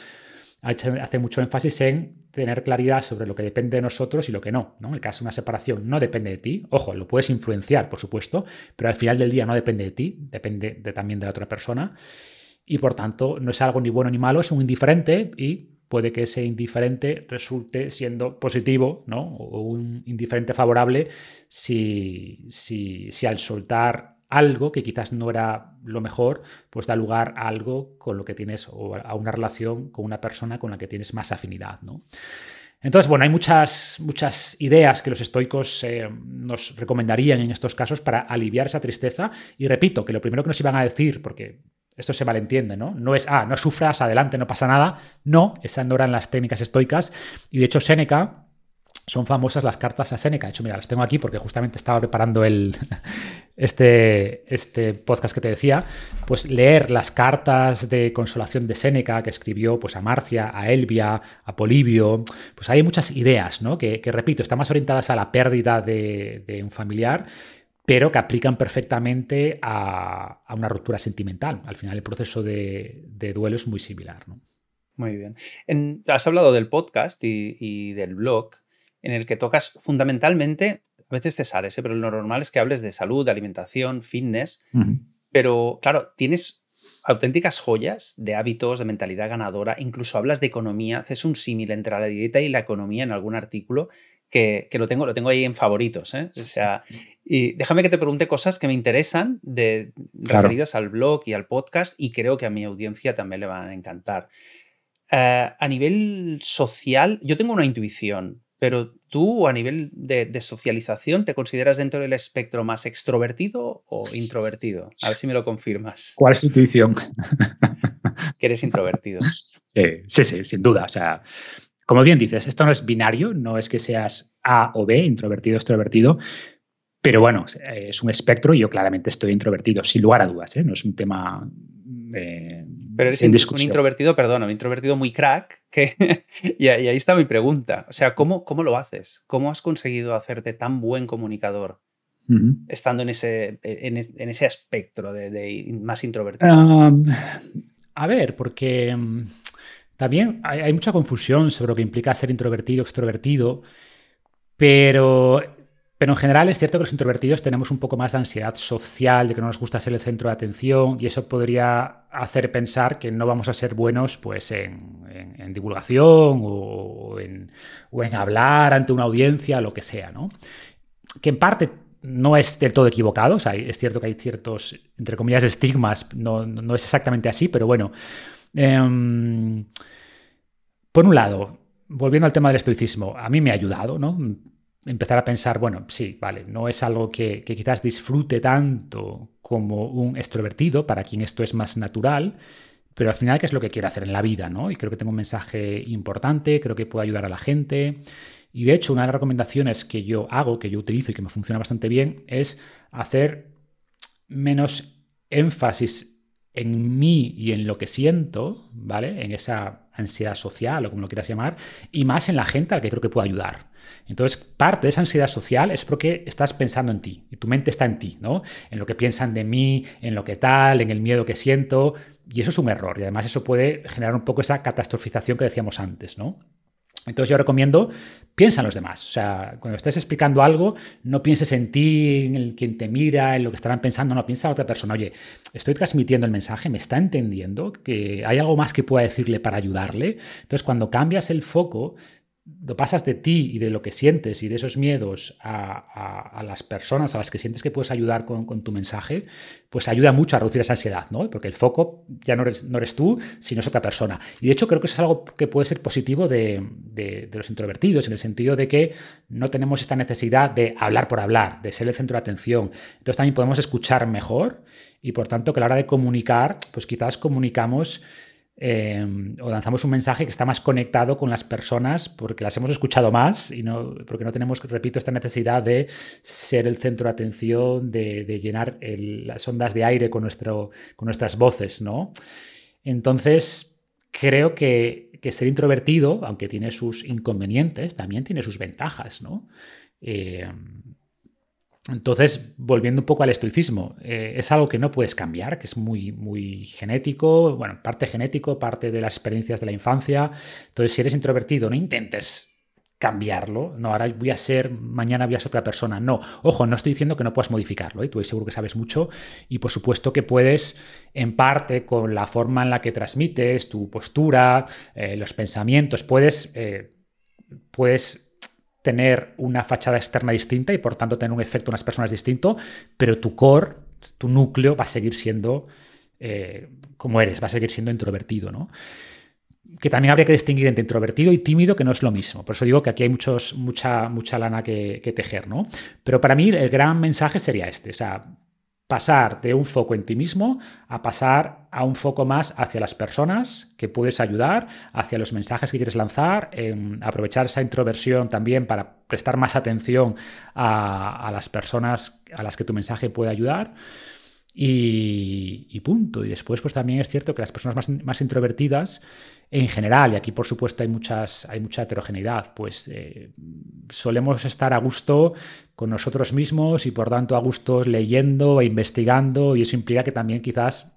hace mucho énfasis en tener claridad sobre lo que depende de nosotros y lo que no. En el caso de una separación no depende de ti. Ojo, lo puedes influenciar, por supuesto, pero al final del día no depende de ti, depende también de la otra persona. Y por tanto, no es algo ni bueno ni malo, es un indiferente y puede que ese indiferente resulte siendo positivo, ¿no? O un indiferente favorable si, si, si al soltar algo que quizás no era lo mejor, pues da lugar a algo con lo que tienes o a una relación con una persona con la que tienes más afinidad, ¿no? Entonces, bueno, hay muchas, muchas ideas que los estoicos eh, nos recomendarían en estos casos para aliviar esa tristeza. Y repito, que lo primero que nos iban a decir, porque esto se malentiende, ¿no? No es, ah, no sufras, adelante, no pasa nada. No, esas no eran las técnicas estoicas. Y de hecho, Séneca, son famosas las cartas a Seneca. De hecho, mira, las tengo aquí porque justamente estaba preparando el, [laughs] este, este podcast que te decía. Pues leer las cartas de consolación de Seneca que escribió pues, a Marcia, a Elvia, a Polibio. Pues hay muchas ideas, ¿no? Que, repito, están más orientadas a la pérdida de, un familiar, pero que aplican perfectamente a, una ruptura sentimental. Al final, el proceso de, duelo es muy similar, ¿no? Muy bien. has hablado del podcast y del blog en el que tocas fundamentalmente, a veces te sales, ¿eh? pero lo normal es que hables de salud, de alimentación, fitness, pero claro, tienes auténticas joyas de hábitos, de mentalidad ganadora, incluso hablas de economía, haces un símil entre la dieta y la economía en algún artículo que, lo, tengo, lo tengo ahí en favoritos. ¿eh? O sea, y déjame que te pregunte cosas que me interesan de, referidas al blog y al podcast y creo que a mi audiencia también le van a encantar. Eh, a nivel social, yo tengo una intuición, pero tú a nivel de, socialización, ¿te consideras dentro del espectro más extrovertido o introvertido? A ver si me lo confirmas. ¿Cuál es tu intuición? [laughs] que eres introvertido. Sí, sí, sí, sin duda. O sea, como bien dices, esto no es binario, no es que seas A o B, introvertido o extrovertido, pero bueno, es un espectro y yo claramente estoy introvertido, sin lugar a dudas, ¿eh? no es un tema eh, Pero eres un introvertido, perdón, un introvertido muy crack, que, [laughs] y, ahí está mi pregunta. O sea, ¿cómo, ¿cómo lo haces? ¿Cómo has conseguido hacerte tan buen comunicador estando en ese, en, ese espectro de, más introvertido? a ver, porque mm, también hay, hay mucha confusión sobre lo que implica ser introvertido, extrovertido, pero pero en general es cierto que los introvertidos tenemos un poco más de ansiedad social, de que no nos gusta ser el centro de atención, y eso podría hacer pensar que no vamos a ser buenos pues, en, divulgación o en, hablar ante una audiencia, lo que sea. ¿no? Que en parte no es del todo equivocado, o sea, es cierto que hay ciertos, entre comillas, estigmas, no, es exactamente así, pero bueno. Em, por un lado, volviendo al tema del estoicismo, a mí me ha ayudado, ¿no? Empezar a pensar, bueno, sí, vale, no es algo que, quizás disfrute tanto como un extrovertido, para quien esto es más natural, pero al final, ¿qué es lo que quiero hacer en la vida? ¿no? Y creo que tengo un mensaje importante, creo que puedo ayudar a la gente. Y de hecho, una de las recomendaciones que yo hago, que yo utilizo y que me funciona bastante bien, es hacer menos énfasis en mí y en lo que siento, ¿vale? En esa ansiedad social o como lo quieras llamar, y más en la gente a la que creo que puedo ayudar. Entonces, parte de esa ansiedad social es porque estás pensando en ti, y tu mente está en ti, ¿no? En lo que piensan de mí, en lo que tal, en el miedo que siento, y eso es un error, y además eso puede generar un poco esa catastrofización que decíamos antes, ¿no? Entonces yo recomiendo, piensa en los demás. O sea, cuando estés explicando algo, no pienses en ti, en el quien te mira, en lo que estarán pensando, no, piensa en otra persona. Oye, estoy transmitiendo el mensaje, me está entendiendo, que hay algo más que pueda decirle para ayudarle. Entonces cuando cambias el foco pasas de ti y de lo que sientes y de esos miedos a, las personas a las que sientes que puedes ayudar con, tu mensaje, pues ayuda mucho a reducir esa ansiedad, ¿no? Porque el foco ya no eres, no eres tú, sino es otra persona. Y de hecho creo que eso es algo que puede ser positivo de, de, los introvertidos, en el sentido de que no tenemos esta necesidad de hablar por hablar, de ser el centro de atención. Entonces también podemos escuchar mejor y por tanto que a la hora de comunicar, pues quizás comunicamos Em, o lanzamos un mensaje que está más conectado con las personas porque las hemos escuchado más y no, porque no tenemos, repito, esta necesidad de ser el centro de atención, de, llenar las ondas de aire con, nuestro, con nuestras voces, ¿no? Entonces, creo que, ser introvertido, aunque tiene sus inconvenientes, también tiene sus ventajas, ¿no? Em, entonces, volviendo un poco al estoicismo, eh, es algo que no puedes cambiar, que es muy, muy genético, bueno, parte genético, parte de las experiencias de la infancia. Entonces, si eres introvertido, no intentes cambiarlo, no, ahora voy a ser, mañana voy a ser otra persona. No, ojo, no estoy diciendo que no puedas modificarlo, ¿eh? tú seguro que sabes mucho y por supuesto que puedes, en parte, con la forma en la que transmites, tu postura, eh, los pensamientos, puedes, puedes tener una fachada externa distinta y por tanto tener un efecto en las personas distinto, pero tu core, tu núcleo va a seguir siendo eh, como eres, va a seguir siendo introvertido, ¿no? Que también habría que distinguir entre introvertido y tímido, que no es lo mismo. Por eso digo que aquí hay muchos, mucha, mucha lana que, que tejer, ¿no? Pero para mí el gran mensaje sería este. O sea, pasar de un foco en ti mismo a pasar a un foco más hacia las personas que puedes ayudar, hacia los mensajes que quieres lanzar, aprovechar esa introversión también para prestar más atención a, las personas a las que tu mensaje puede ayudar. Y, punto. Y después, pues también es cierto que las personas más, más, introvertidas, en general, y aquí por supuesto hay, muchas, hay mucha heterogeneidad, pues eh, solemos estar a gusto con nosotros mismos y por tanto a gusto leyendo e investigando, y eso implica que también quizás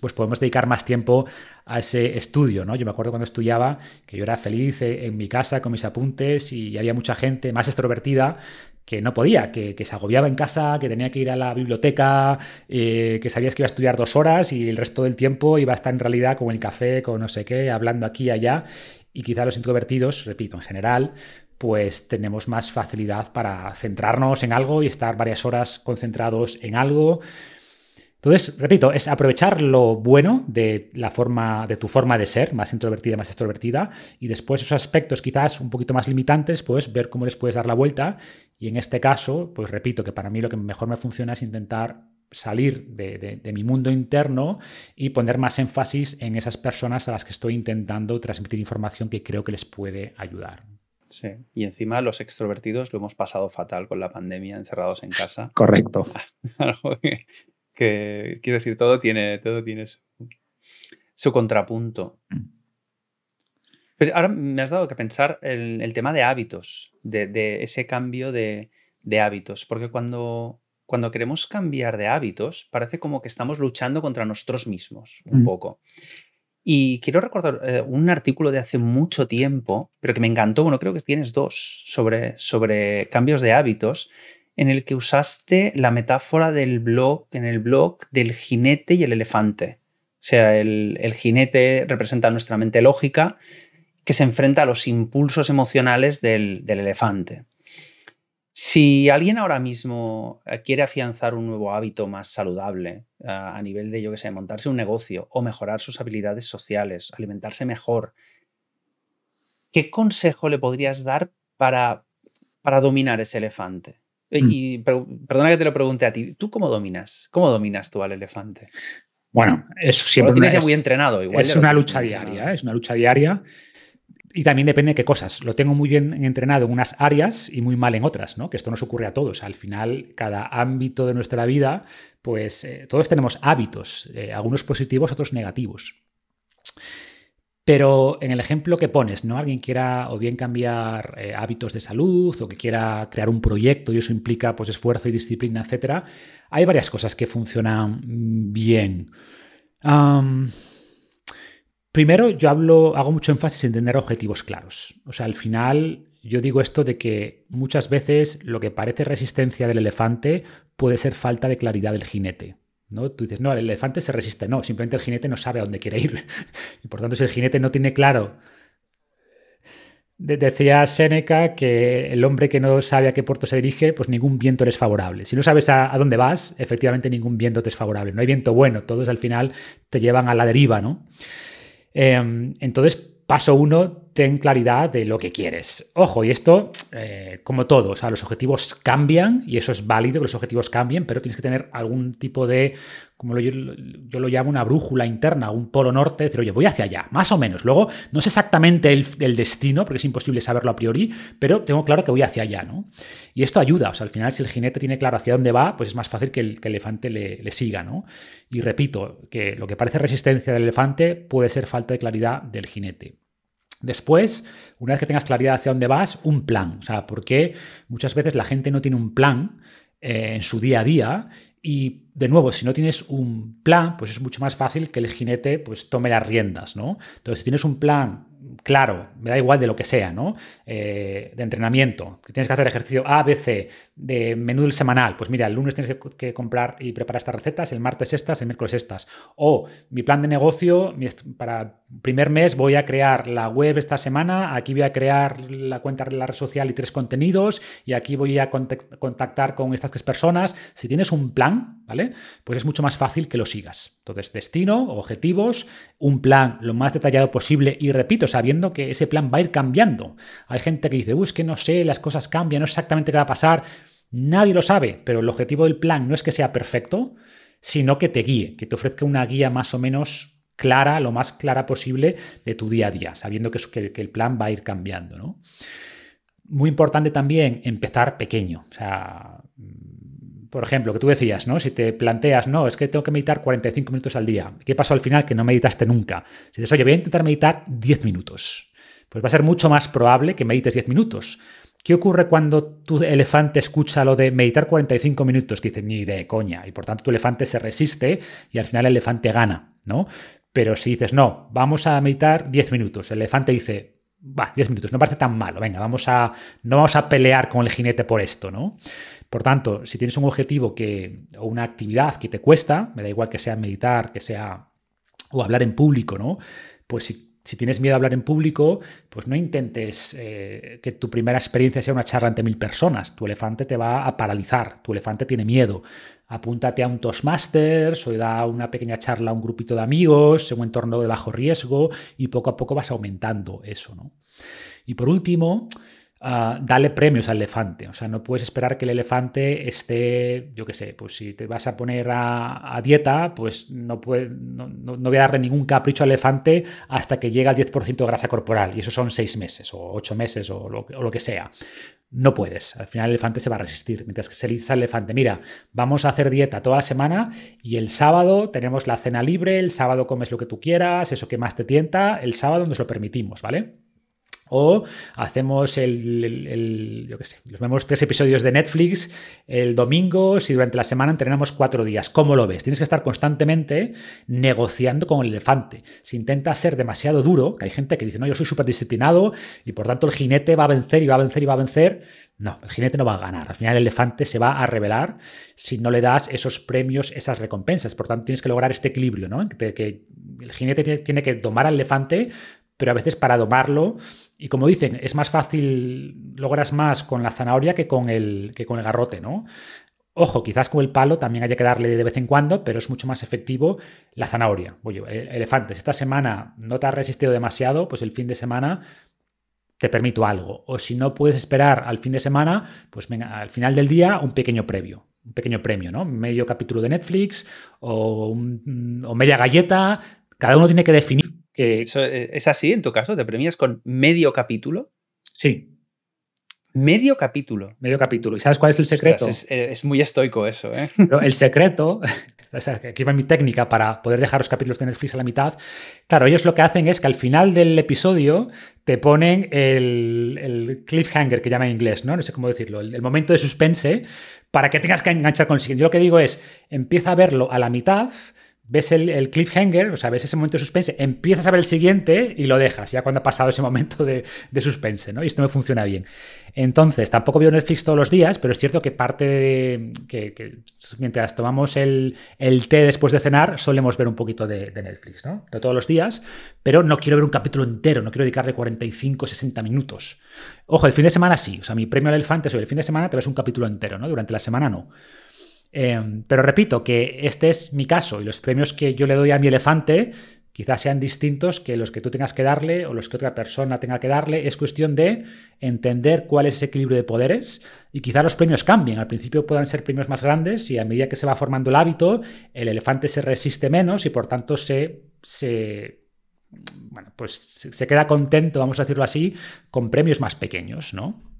pues podemos dedicar más tiempo a ese estudio, ¿no? Yo me acuerdo cuando estudiaba que yo era feliz eh, en mi casa con mis apuntes y había mucha gente más extrovertida que no podía, que, se agobiaba en casa, que tenía que ir a la biblioteca, eh, que sabías que iba a estudiar dos horas y el resto del tiempo iba a estar en realidad con el café, con no sé qué, hablando aquí y allá. Y quizá los introvertidos, repito, en general, pues tenemos más facilidad para centrarnos en algo y estar varias horas concentrados en algo. Entonces, repito, es aprovechar lo bueno de la forma, de tu forma de ser, más introvertida, más extrovertida, y después esos aspectos quizás un poquito más limitantes, pues ver cómo les puedes dar la vuelta. Y en este caso, pues repito que para mí lo que mejor me funciona es intentar salir de, mi mundo interno y poner más énfasis en esas personas a las que estoy intentando transmitir información que creo que les puede ayudar. Sí, y encima los extrovertidos lo hemos pasado fatal con la pandemia, encerrados en casa. Correcto. [laughs] que quiero decir, todo tiene, todo tiene su, contrapunto. Mm. Pero ahora me has dado que pensar en el tema de hábitos, de, ese cambio de, hábitos, porque cuando, cuando queremos cambiar de hábitos, parece como que estamos luchando contra nosotros mismos, un mm. poco. Y quiero recordar eh, un artículo de hace mucho tiempo, pero que me encantó, bueno, creo que tienes dos, sobre, sobre cambios de hábitos, en el que usaste la metáfora del blog, en el blog del jinete y el elefante. O sea, el, jinete representa nuestra mente lógica que se enfrenta a los impulsos emocionales del, elefante. Si alguien ahora mismo quiere afianzar un nuevo hábito más saludable a nivel de, yo que sé, montarse un negocio o mejorar sus habilidades sociales, alimentarse mejor, ¿qué consejo le podrías dar para, para dominar ese elefante? Eh, mm. Y perdona que te lo pregunte a ti, ¿tú cómo dominas? ¿Cómo dominas tú al elefante? Bueno, eso siempre lo tienes ya muy entrenado. Igual es una lucha diaria, es una lucha diaria. y también depende de qué cosas. Lo tengo muy bien entrenado en unas áreas y muy mal en otras, ¿no? Que esto nos ocurre a todos. Al final, cada ámbito de nuestra vida, pues eh, todos tenemos hábitos, eh, algunos positivos, otros negativos. Pero en el ejemplo que pones, ¿no? Alguien quiera o bien cambiar eh, hábitos de salud o que quiera crear un proyecto y eso implica pues esfuerzo y disciplina, etcétera. Hay varias cosas que funcionan bien. Primero, yo hablo, hago mucho énfasis en tener objetivos claros. O sea, al final yo digo esto de que muchas veces lo que parece resistencia del elefante puede ser falta de claridad del jinete. ¿No? Tú dices, no, el elefante se resiste. No, simplemente el jinete no sabe a dónde quiere ir. [laughs] Y por tanto, si el jinete no tiene claro. Decía Séneca que el hombre que no sabe a qué puerto se dirige, pues ningún viento le es favorable. Si no sabes a, dónde vas, efectivamente ningún viento te es favorable. No hay viento bueno, todos al final te llevan a la deriva, ¿no? Em, entonces, paso uno, ten claridad de lo que quieres. Ojo, y esto, eh, como todo, los objetivos cambian y eso es válido que los objetivos cambien, pero tienes que tener algún tipo de, como yo, yo, lo llamo una brújula interna, un polo norte, decir, oye, voy hacia allá, más o menos. Luego, no sé exactamente el, destino, porque es imposible saberlo a priori, pero tengo claro que voy hacia allá, ¿no? Y esto ayuda, o sea, al final, si el jinete tiene claro hacia dónde va, pues es más fácil que el, que el elefante le, le siga, ¿no? Y repito, que lo que parece resistencia del elefante puede ser falta de claridad del jinete. Después, una vez que tengas claridad hacia dónde vas, un plan. O sea, porque muchas veces la gente no tiene un plan eh, en su día a día y de nuevo, si no tienes un plan, pues es mucho más fácil que el jinete pues, tome las riendas, ¿no? Entonces, si tienes un plan claro, me da igual de lo que sea, ¿no? Eh, de entrenamiento, que tienes que hacer ejercicio A, B, C, de menú del semanal, pues mira, el lunes tienes que, comprar y preparar estas recetas, el martes estas, el miércoles estas. O mi plan de negocio, para primer mes voy a crear la web esta semana, aquí voy a crear la cuenta de la red social y tres contenidos, y aquí voy a contactar con estas tres personas. Si tienes un plan, ¿vale? Pues es mucho más fácil que lo sigas. Entonces, destino, objetivos, un plan lo más detallado posible y repito, sabiendo que ese plan va a ir cambiando. Hay gente que dice, uy, es que no sé, las cosas cambian, no sé exactamente qué va a pasar. Nadie lo sabe, pero el objetivo del plan no es que sea perfecto, sino que te guíe, que te ofrezca una guía más o menos clara, lo más clara posible de tu día a día, sabiendo que, que el plan va a ir cambiando. ¿no? Muy importante también empezar pequeño. O sea, por ejemplo, que tú decías, ¿no? Si te planteas, no, es que tengo que meditar 45 minutos al día. ¿Qué pasó al final? Que no meditaste nunca. Si dices, oye, voy a intentar meditar 10 minutos. Pues va a ser mucho más probable que medites 10 minutos. ¿Qué ocurre cuando tu elefante escucha lo de meditar 45 minutos? Que dice, ni de coña. Y por tanto tu elefante se resiste y al final el elefante gana, ¿no? Pero si dices, no, vamos a meditar 10 minutos, el elefante dice, va, 10 minutos, no parece tan malo, venga, vamos a, no vamos a pelear con el jinete por esto, ¿no? Por tanto, si tienes un objetivo que, o una actividad que te cuesta, me da igual que sea meditar, que sea o hablar en público, ¿no? Pues si, tienes miedo a hablar en público, pues no intentes eh, que tu primera experiencia sea una charla ante mil personas. Tu elefante te va a paralizar, tu elefante tiene miedo. Apúntate a un Toastmasters o da una pequeña charla a un grupito de amigos en un entorno de bajo riesgo y poco a poco vas aumentando eso, ¿no? Y por último, Dale premios al elefante. O sea, no puedes esperar que el elefante esté, yo qué sé, pues si te vas a poner a, dieta, pues no, puede, no, voy a darle ningún capricho al elefante hasta que llegue al 10% de grasa corporal. Y eso son seis meses o ocho meses o lo, o lo, que sea. No puedes. Al final el elefante se va a resistir. Mientras que se le dice al elefante, mira, vamos a hacer dieta toda la semana y el sábado tenemos la cena libre, el sábado comes lo que tú quieras, eso que más te tienta, el sábado nos lo permitimos, ¿vale? O hacemos el, yo qué sé, los vemos tres episodios de Netflix el domingo, si durante la semana entrenamos cuatro días. ¿Cómo lo ves? Tienes que estar constantemente negociando con el elefante. Si intentas ser demasiado duro, que hay gente que dice, no, yo soy súper disciplinado y por tanto el jinete va a vencer y va a vencer y va a vencer. No, el jinete no va a ganar. Al final el elefante se va a revelar si no le das esos premios, esas recompensas. Por tanto, tienes que lograr este equilibrio, ¿no? Que, que el jinete tiene que tomar al elefante, pero a veces para domarlo y como dicen, es más fácil, logras más con la zanahoria que con el, que con el garrote, ¿no? Ojo, quizás con el palo también haya que darle de vez en cuando, pero es mucho más efectivo la zanahoria. Oye, elefantes, esta semana no te has resistido demasiado, pues el fin de semana te permito algo. O si no puedes esperar al fin de semana, pues venga, al final del día un pequeño previo, un pequeño premio, ¿no? Medio capítulo de Netflix o media galleta. Cada uno tiene que definir Que... Eh, ¿Es así en tu caso? ¿Te premias con medio capítulo? Sí. Medio capítulo. Medio capítulo. ¿Y sabes cuál es el secreto? es, muy estoico eso, ¿eh? [laughs] el secreto, [laughs] aquí va mi técnica para poder dejar los capítulos de Netflix a la mitad. Claro, ellos lo que hacen es que al final del episodio te ponen el, cliffhanger que llama en inglés, ¿no? No sé cómo decirlo, el, momento de suspense para que tengas que enganchar con el siguiente. Yo lo que digo es, empieza a verlo a la mitad ves el, cliffhanger, o sea, ves ese momento de suspense, empiezas a ver el siguiente y lo dejas, ya cuando ha pasado ese momento de, suspense, ¿no? Y esto me funciona bien. Entonces, tampoco veo Netflix todos los días, pero es cierto que parte de, que, mientras tomamos el, té después de cenar, solemos ver un poquito de, Netflix, ¿no? De todos los días, pero no quiero ver un capítulo entero, no quiero dedicarle 45, 60 minutos. Ojo, el fin de semana sí, o sea, mi premio al elefante es el fin de semana te ves un capítulo entero, ¿no? Durante la semana no. Em, pero repito que este es mi caso y los premios que yo le doy a mi elefante quizás sean distintos que los que tú tengas que darle o los que otra persona tenga que darle. Es cuestión de entender cuál es ese equilibrio de poderes y quizás los premios cambien. Al principio puedan ser premios más grandes y a medida que se va formando el hábito, el elefante se resiste menos y por tanto se, se bueno, pues se queda contento, vamos a decirlo así, con premios más pequeños, ¿no?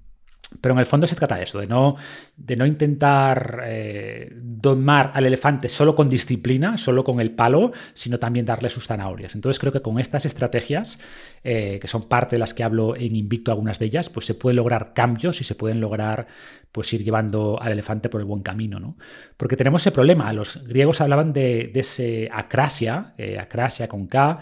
Pero en el fondo se trata de eso, de no, de no intentar eh, domar al elefante solo con disciplina, solo con el palo, sino también darle sus zanahorias. Entonces creo que con estas estrategias, eh, que son parte de las que hablo en Invicto, algunas de ellas, pues se pueden lograr cambios y se pueden lograr pues ir llevando al elefante por el buen camino. ¿no? Porque tenemos ese problema. Los griegos hablaban de, ese acrasia, eh, acrasia con K,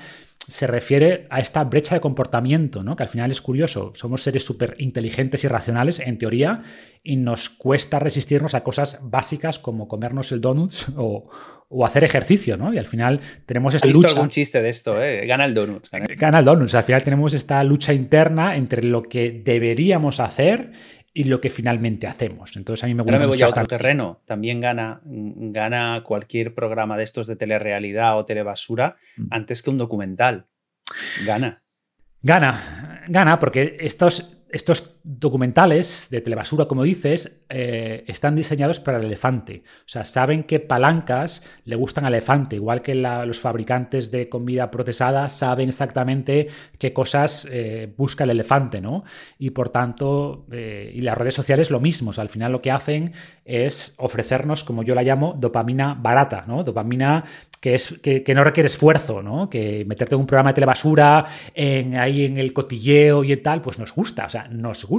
se refiere a esta brecha de comportamiento, ¿no? que al final es curioso. Somos seres súper inteligentes y racionales, en teoría, y nos cuesta resistirnos a cosas básicas como comernos el donuts [laughs] o, hacer ejercicio, ¿no? Y al final tenemos esta lucha. algún chiste de esto, ¿eh? Gana el donuts. Gana. gana el donuts. Al final tenemos esta lucha interna entre lo que deberíamos hacer y lo que finalmente hacemos. Entonces a mí me gusta Ahora me voy a otro terreno. También gana, gana cualquier programa de estos de telerealidad o telebasura mm. antes que un documental. Gana. Gana, gana, porque estos estos documentales de telebasura, como dices, eh, están diseñados para el elefante. O sea, saben qué palancas le gustan al elefante, igual que los fabricantes de comida procesada saben exactamente qué cosas eh, busca el elefante, ¿no? Y por tanto, eh, y las redes sociales lo mismo. Al final lo que hacen es ofrecernos, como yo la llamo, dopamina barata, ¿no? Dopamina que, es, que, no requiere esfuerzo, ¿no? Que meterte en un programa de telebasura, ahí en el cotilleo y tal, pues nos gusta, o sea, nos gusta.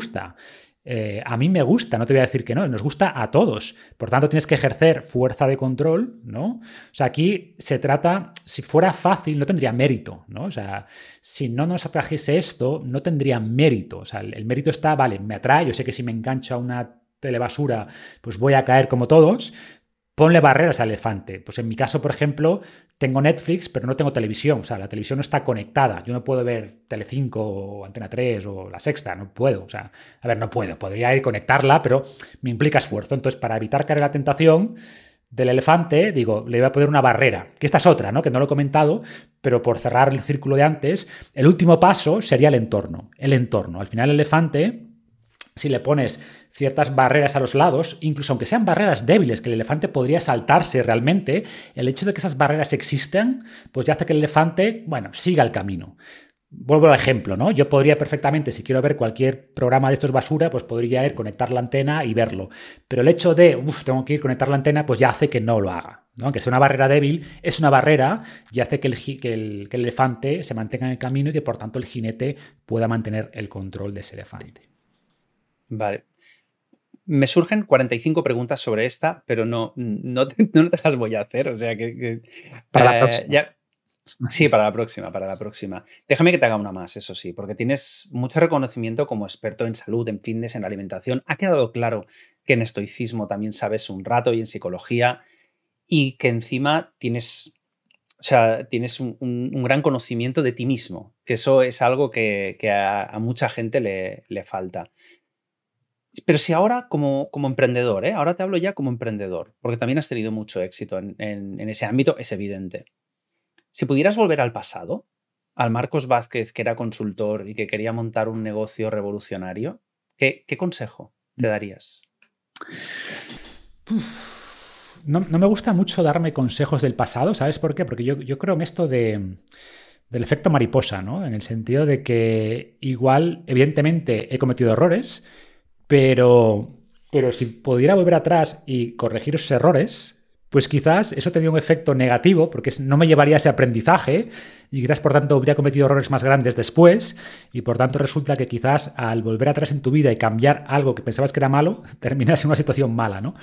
Eh, a mí me gusta, no te voy a decir que no, nos gusta a todos. Por tanto, tienes que ejercer fuerza de control, ¿no? O sea, aquí se trata, si fuera fácil, no tendría mérito, ¿no? O sea, si no nos atrajese esto, no tendría mérito. O sea, el, el mérito está, vale, me atrae, yo sé que si me engancho a una telebasura, pues voy a caer como todos, Ponle barreras al elefante. Pues en mi caso, por ejemplo, tengo Netflix, pero no tengo televisión. O sea, la televisión no está conectada. Yo no puedo ver Telecinco o Antena 3 o La Sexta. No puedo. O sea, a ver, no puedo. Podría ir conectarla, pero me implica esfuerzo. Entonces, para evitar caer en la tentación del elefante, digo, le voy a poner una barrera. Que esta es otra, ¿no? Que no lo he comentado, pero por cerrar el círculo de antes, el último paso sería el entorno. El entorno. Al final, el elefante, si le pones ciertas barreras a los lados, incluso aunque sean barreras débiles, que el elefante podría saltarse realmente, el hecho de que esas barreras existan, pues ya hace que el elefante, bueno, siga el camino. Vuelvo al ejemplo, ¿no? Yo podría perfectamente, si quiero ver cualquier programa de estos basura, pues podría ir, conectar la antena y verlo. Pero el hecho de, uff, tengo que ir, conectar la antena, pues ya hace que no lo haga. ¿no? Aunque sea una barrera débil, es una barrera y hace que el, que el elefante se mantenga en el camino y que por tanto el jinete pueda mantener el control de ese elefante. Vale. Me surgen 45 preguntas sobre esta, pero no, [laughs] no, te, las voy a hacer. O sea que. para la eh, próxima. sí, para la próxima, para la próxima. Déjame que te haga una más, eso sí, porque tienes mucho reconocimiento como experto en salud, en fitness, en alimentación. Ha quedado claro que en estoicismo también sabes un rato y en psicología, y que encima tienes. O sea, tienes un, gran conocimiento de ti mismo, que eso es algo que, a, mucha gente le, le falta. Pero si ahora como, como emprendedor, ¿eh? ahora te hablo ya como emprendedor, porque también has tenido mucho éxito en, ese ámbito, es evidente. Si pudieras volver al pasado, al Marcos Vázquez, que era consultor y que quería montar un negocio revolucionario, ¿qué, consejo te darías? No, me gusta mucho darme consejos del pasado, ¿sabes por qué? Porque yo, yo creo en esto de del efecto mariposa, ¿no? En el sentido de que igual, evidentemente, he cometido errores, pero, pero si pudiera volver atrás y corregir esos errores, pues quizás eso tendría un efecto negativo, porque no me llevaría a ese aprendizaje y quizás por tanto hubiera cometido errores más grandes después y por tanto resulta que quizás al volver atrás en tu vida y cambiar algo que pensabas que era malo, [laughs] terminas en una situación mala, ¿no?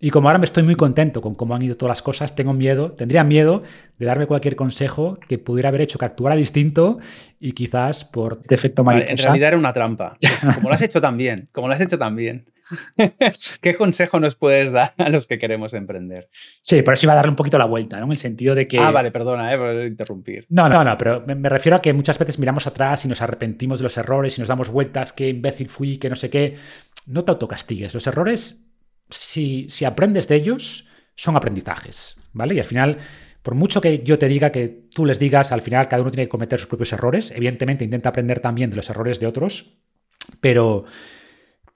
Y como ahora me estoy muy contento con cómo han ido todas las cosas, tengo miedo, tendría miedo de darme cualquier consejo que pudiera haber hecho que actuara distinto y quizás por este efecto mariposa. En realidad era una trampa. [laughs] como lo has hecho también, como lo has hecho también. [laughs] ¿Qué consejo nos puedes dar a los que queremos emprender? Sí, por eso iba a darle un poquito la vuelta, ¿no? En el sentido de que. Ah, vale, perdona, eh, por interrumpir. No, no, no, pero me, refiero a que muchas veces miramos atrás y nos arrepentimos de los errores y nos damos vueltas, qué imbécil fui, que no sé qué. No te autocastigues. Los errores si, aprendes de ellos, son aprendizajes, ¿vale? Y al final, por mucho que yo te diga que tú les digas, al final cada uno tiene que cometer sus propios errores, evidentemente intenta aprender también de los errores de otros, pero,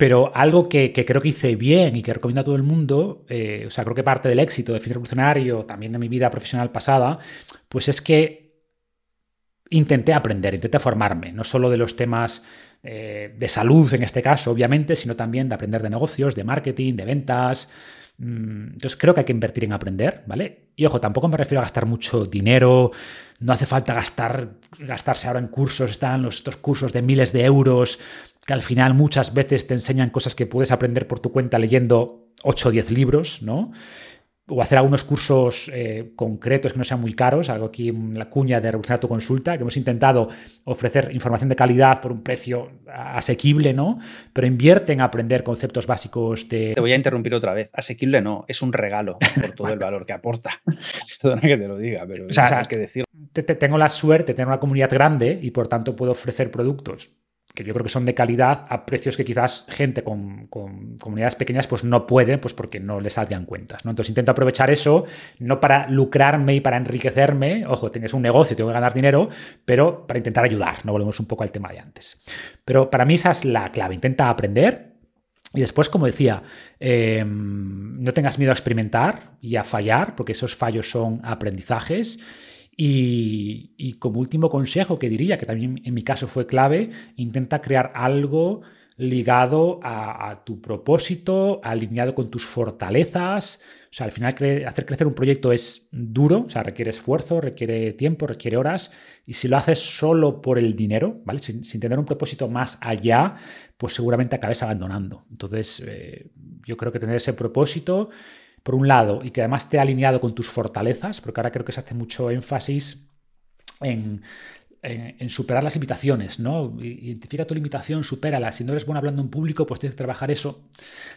pero algo que, creo que hice bien y que recomiendo a todo el mundo, eh, o sea, creo que parte del éxito de Fin Revolucionario, también de mi vida profesional pasada, pues es que intenté aprender, intenté formarme, no solo de los temas eh, de salud en este caso, obviamente, sino también de aprender de negocios, de marketing, de ventas. Mm, entonces creo que hay que invertir en aprender, ¿vale? Y ojo, tampoco me refiero a gastar mucho dinero, no hace falta gastar, gastarse ahora en cursos, están los, estos cursos de miles de euros que al final muchas veces te enseñan cosas que puedes aprender por tu cuenta leyendo 8 o 10 libros, ¿no? o hacer algunos cursos eh, concretos que no sean muy caros, algo aquí en la cuña de revolucionar tu consulta, que hemos intentado ofrecer información de calidad por un precio asequible, ¿no? Pero invierte en aprender conceptos básicos de... Te voy a interrumpir otra vez. Asequible no, es un regalo por todo el [laughs] valor que aporta. [laughs] Perdona que te lo diga, pero o sea, hay que decir. Tengo la suerte de tener una comunidad grande y por tanto puedo ofrecer productos que yo creo que son de calidad a precios que quizás gente con, comunidades pequeñas pues no puede, pues porque no les salgan cuentas. ¿no? Entonces intento aprovechar eso, no para lucrarme y para enriquecerme, ojo, tienes un negocio, tengo que ganar dinero, pero para intentar ayudar, no volvemos un poco al tema de antes. Pero para mí esa es la clave, intenta aprender, y después, como decía, em, no tengas miedo a experimentar y a fallar, porque esos fallos son aprendizajes. Y, como último consejo que diría, que también en mi caso fue clave, intenta crear algo ligado a, tu propósito, alineado con tus fortalezas. O sea, al final hacer crecer un proyecto es duro, o sea, requiere esfuerzo, requiere tiempo, requiere horas. Y si lo haces solo por el dinero, ¿vale? Sin, tener un propósito más allá, pues seguramente acabes abandonando. Entonces, eh, yo creo que tener ese propósito por un lado, y que además esté alineado con tus fortalezas, porque ahora creo que se hace mucho énfasis en, superar las limitaciones, ¿no? Identifica tu limitación, supérala. Si no eres bueno hablando en público, pues tienes que trabajar eso.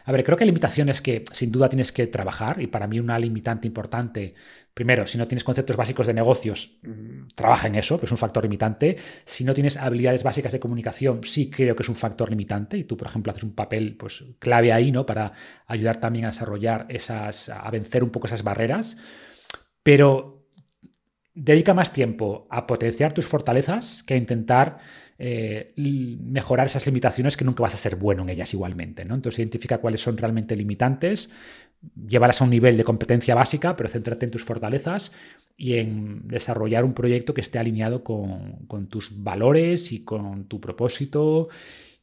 A ver, creo que hay limitaciones que sin duda tienes que trabajar, y para mí una limitante importante Primero, si no tienes conceptos básicos de negocios, mm, trabaja en eso, que es un factor limitante. Si no tienes habilidades básicas de comunicación, sí creo que es un factor limitante. Y tú, por ejemplo, haces un papel pues, clave ahí, ¿no? Para ayudar también a desarrollar esas, a vencer un poco esas barreras. Pero dedica más tiempo a potenciar tus fortalezas que a intentar eh, mejorar esas limitaciones que nunca vas a ser bueno en ellas igualmente. ¿no? Entonces identifica cuáles son realmente limitantes, llevarlas a un nivel de competencia básica, pero céntrate en tus fortalezas y en desarrollar un proyecto que esté alineado con, tus valores y con tu propósito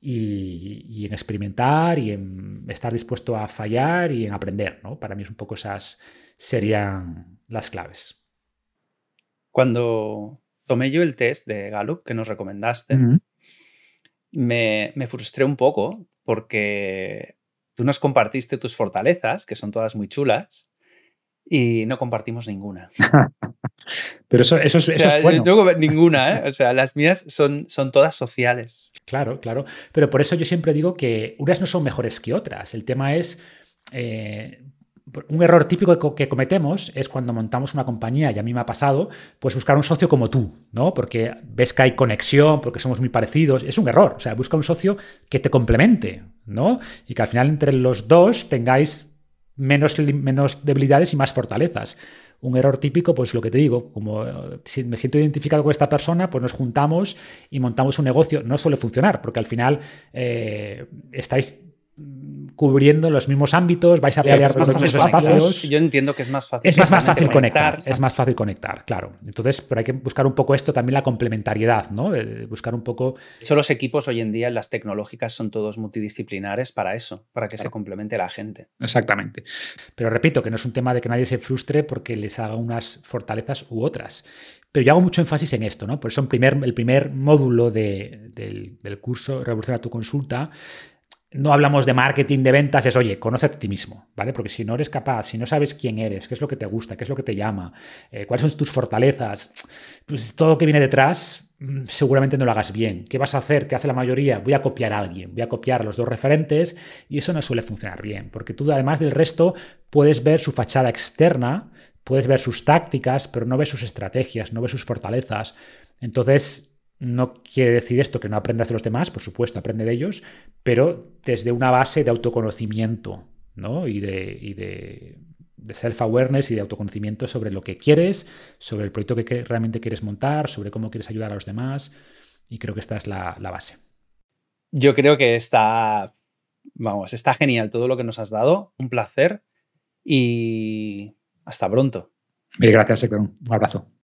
y, en experimentar y en estar dispuesto a fallar y en aprender. ¿no? Para mí es un poco esas serían las claves. Cuando tomé yo el test de Gallup que nos recomendaste, me, me frustré un poco porque Tú nos compartiste tus fortalezas, que son todas muy chulas, y no compartimos ninguna. [laughs] Pero eso, eso, es, bueno. ninguna, ¿eh? O sea, las mías son, son todas sociales. Claro, claro. Pero por eso yo siempre digo que unas no son mejores que otras. El tema es. Eh, un error típico que cometemos es cuando montamos una compañía, y a mí me ha pasado, pues buscar un socio como tú, ¿no? Porque ves que hay conexión, porque somos muy parecidos. Es un error. O sea, busca un socio que te complemente, ¿no? Y que al final entre los dos tengáis menos, menos debilidades y más fortalezas. Un error típico, pues lo que te digo, como eh, me siento identificado con esta persona, pues nos juntamos y montamos un negocio. No suele funcionar, porque al final eh, estáis cubriendo los mismos ámbitos, vais a pelear los mismos espacios. Yo entiendo que es más fácil. Es más, más fácil conectar, es más fácil conectar, claro. Entonces, pero hay que buscar un poco esto también la complementariedad, ¿no? buscar un poco. De hecho, los equipos hoy en día, las tecnológicas son todos multidisciplinares para eso, para que se complemente la gente. Exactamente. Pero repito que no es un tema de que nadie se frustre porque les haga unas fortalezas u otras. Pero yo hago mucho énfasis en esto, ¿no? Por eso primer, el primer módulo del, del curso Revoluciona tu consulta no hablamos de marketing, de ventas, es, oye, conoce a ti mismo, ¿vale? Porque si no eres capaz, si no sabes quién eres, qué es lo que te gusta, qué es lo que te llama, eh, cuáles son tus fortalezas, pues todo lo que viene detrás mm, seguramente no lo hagas bien. ¿Qué vas a hacer? ¿Qué hace la mayoría? Voy a copiar a alguien, voy a copiar a los dos referentes y eso no suele funcionar bien, porque tú además del resto puedes ver su fachada externa, puedes ver sus tácticas, pero no ves sus estrategias, no ves sus fortalezas. Entonces, no quiere decir esto que no aprendas de los demás, por supuesto, aprende de ellos, pero desde una base de autoconocimiento ¿no? y de, self-awareness y de autoconocimiento sobre lo que quieres, sobre el proyecto que realmente quieres montar, sobre cómo quieres ayudar a los demás. Y creo que esta es la, la base. Yo creo que está, vamos, está genial todo lo que nos has dado. Un placer y hasta pronto. Mil gracias, Héctor. Un abrazo.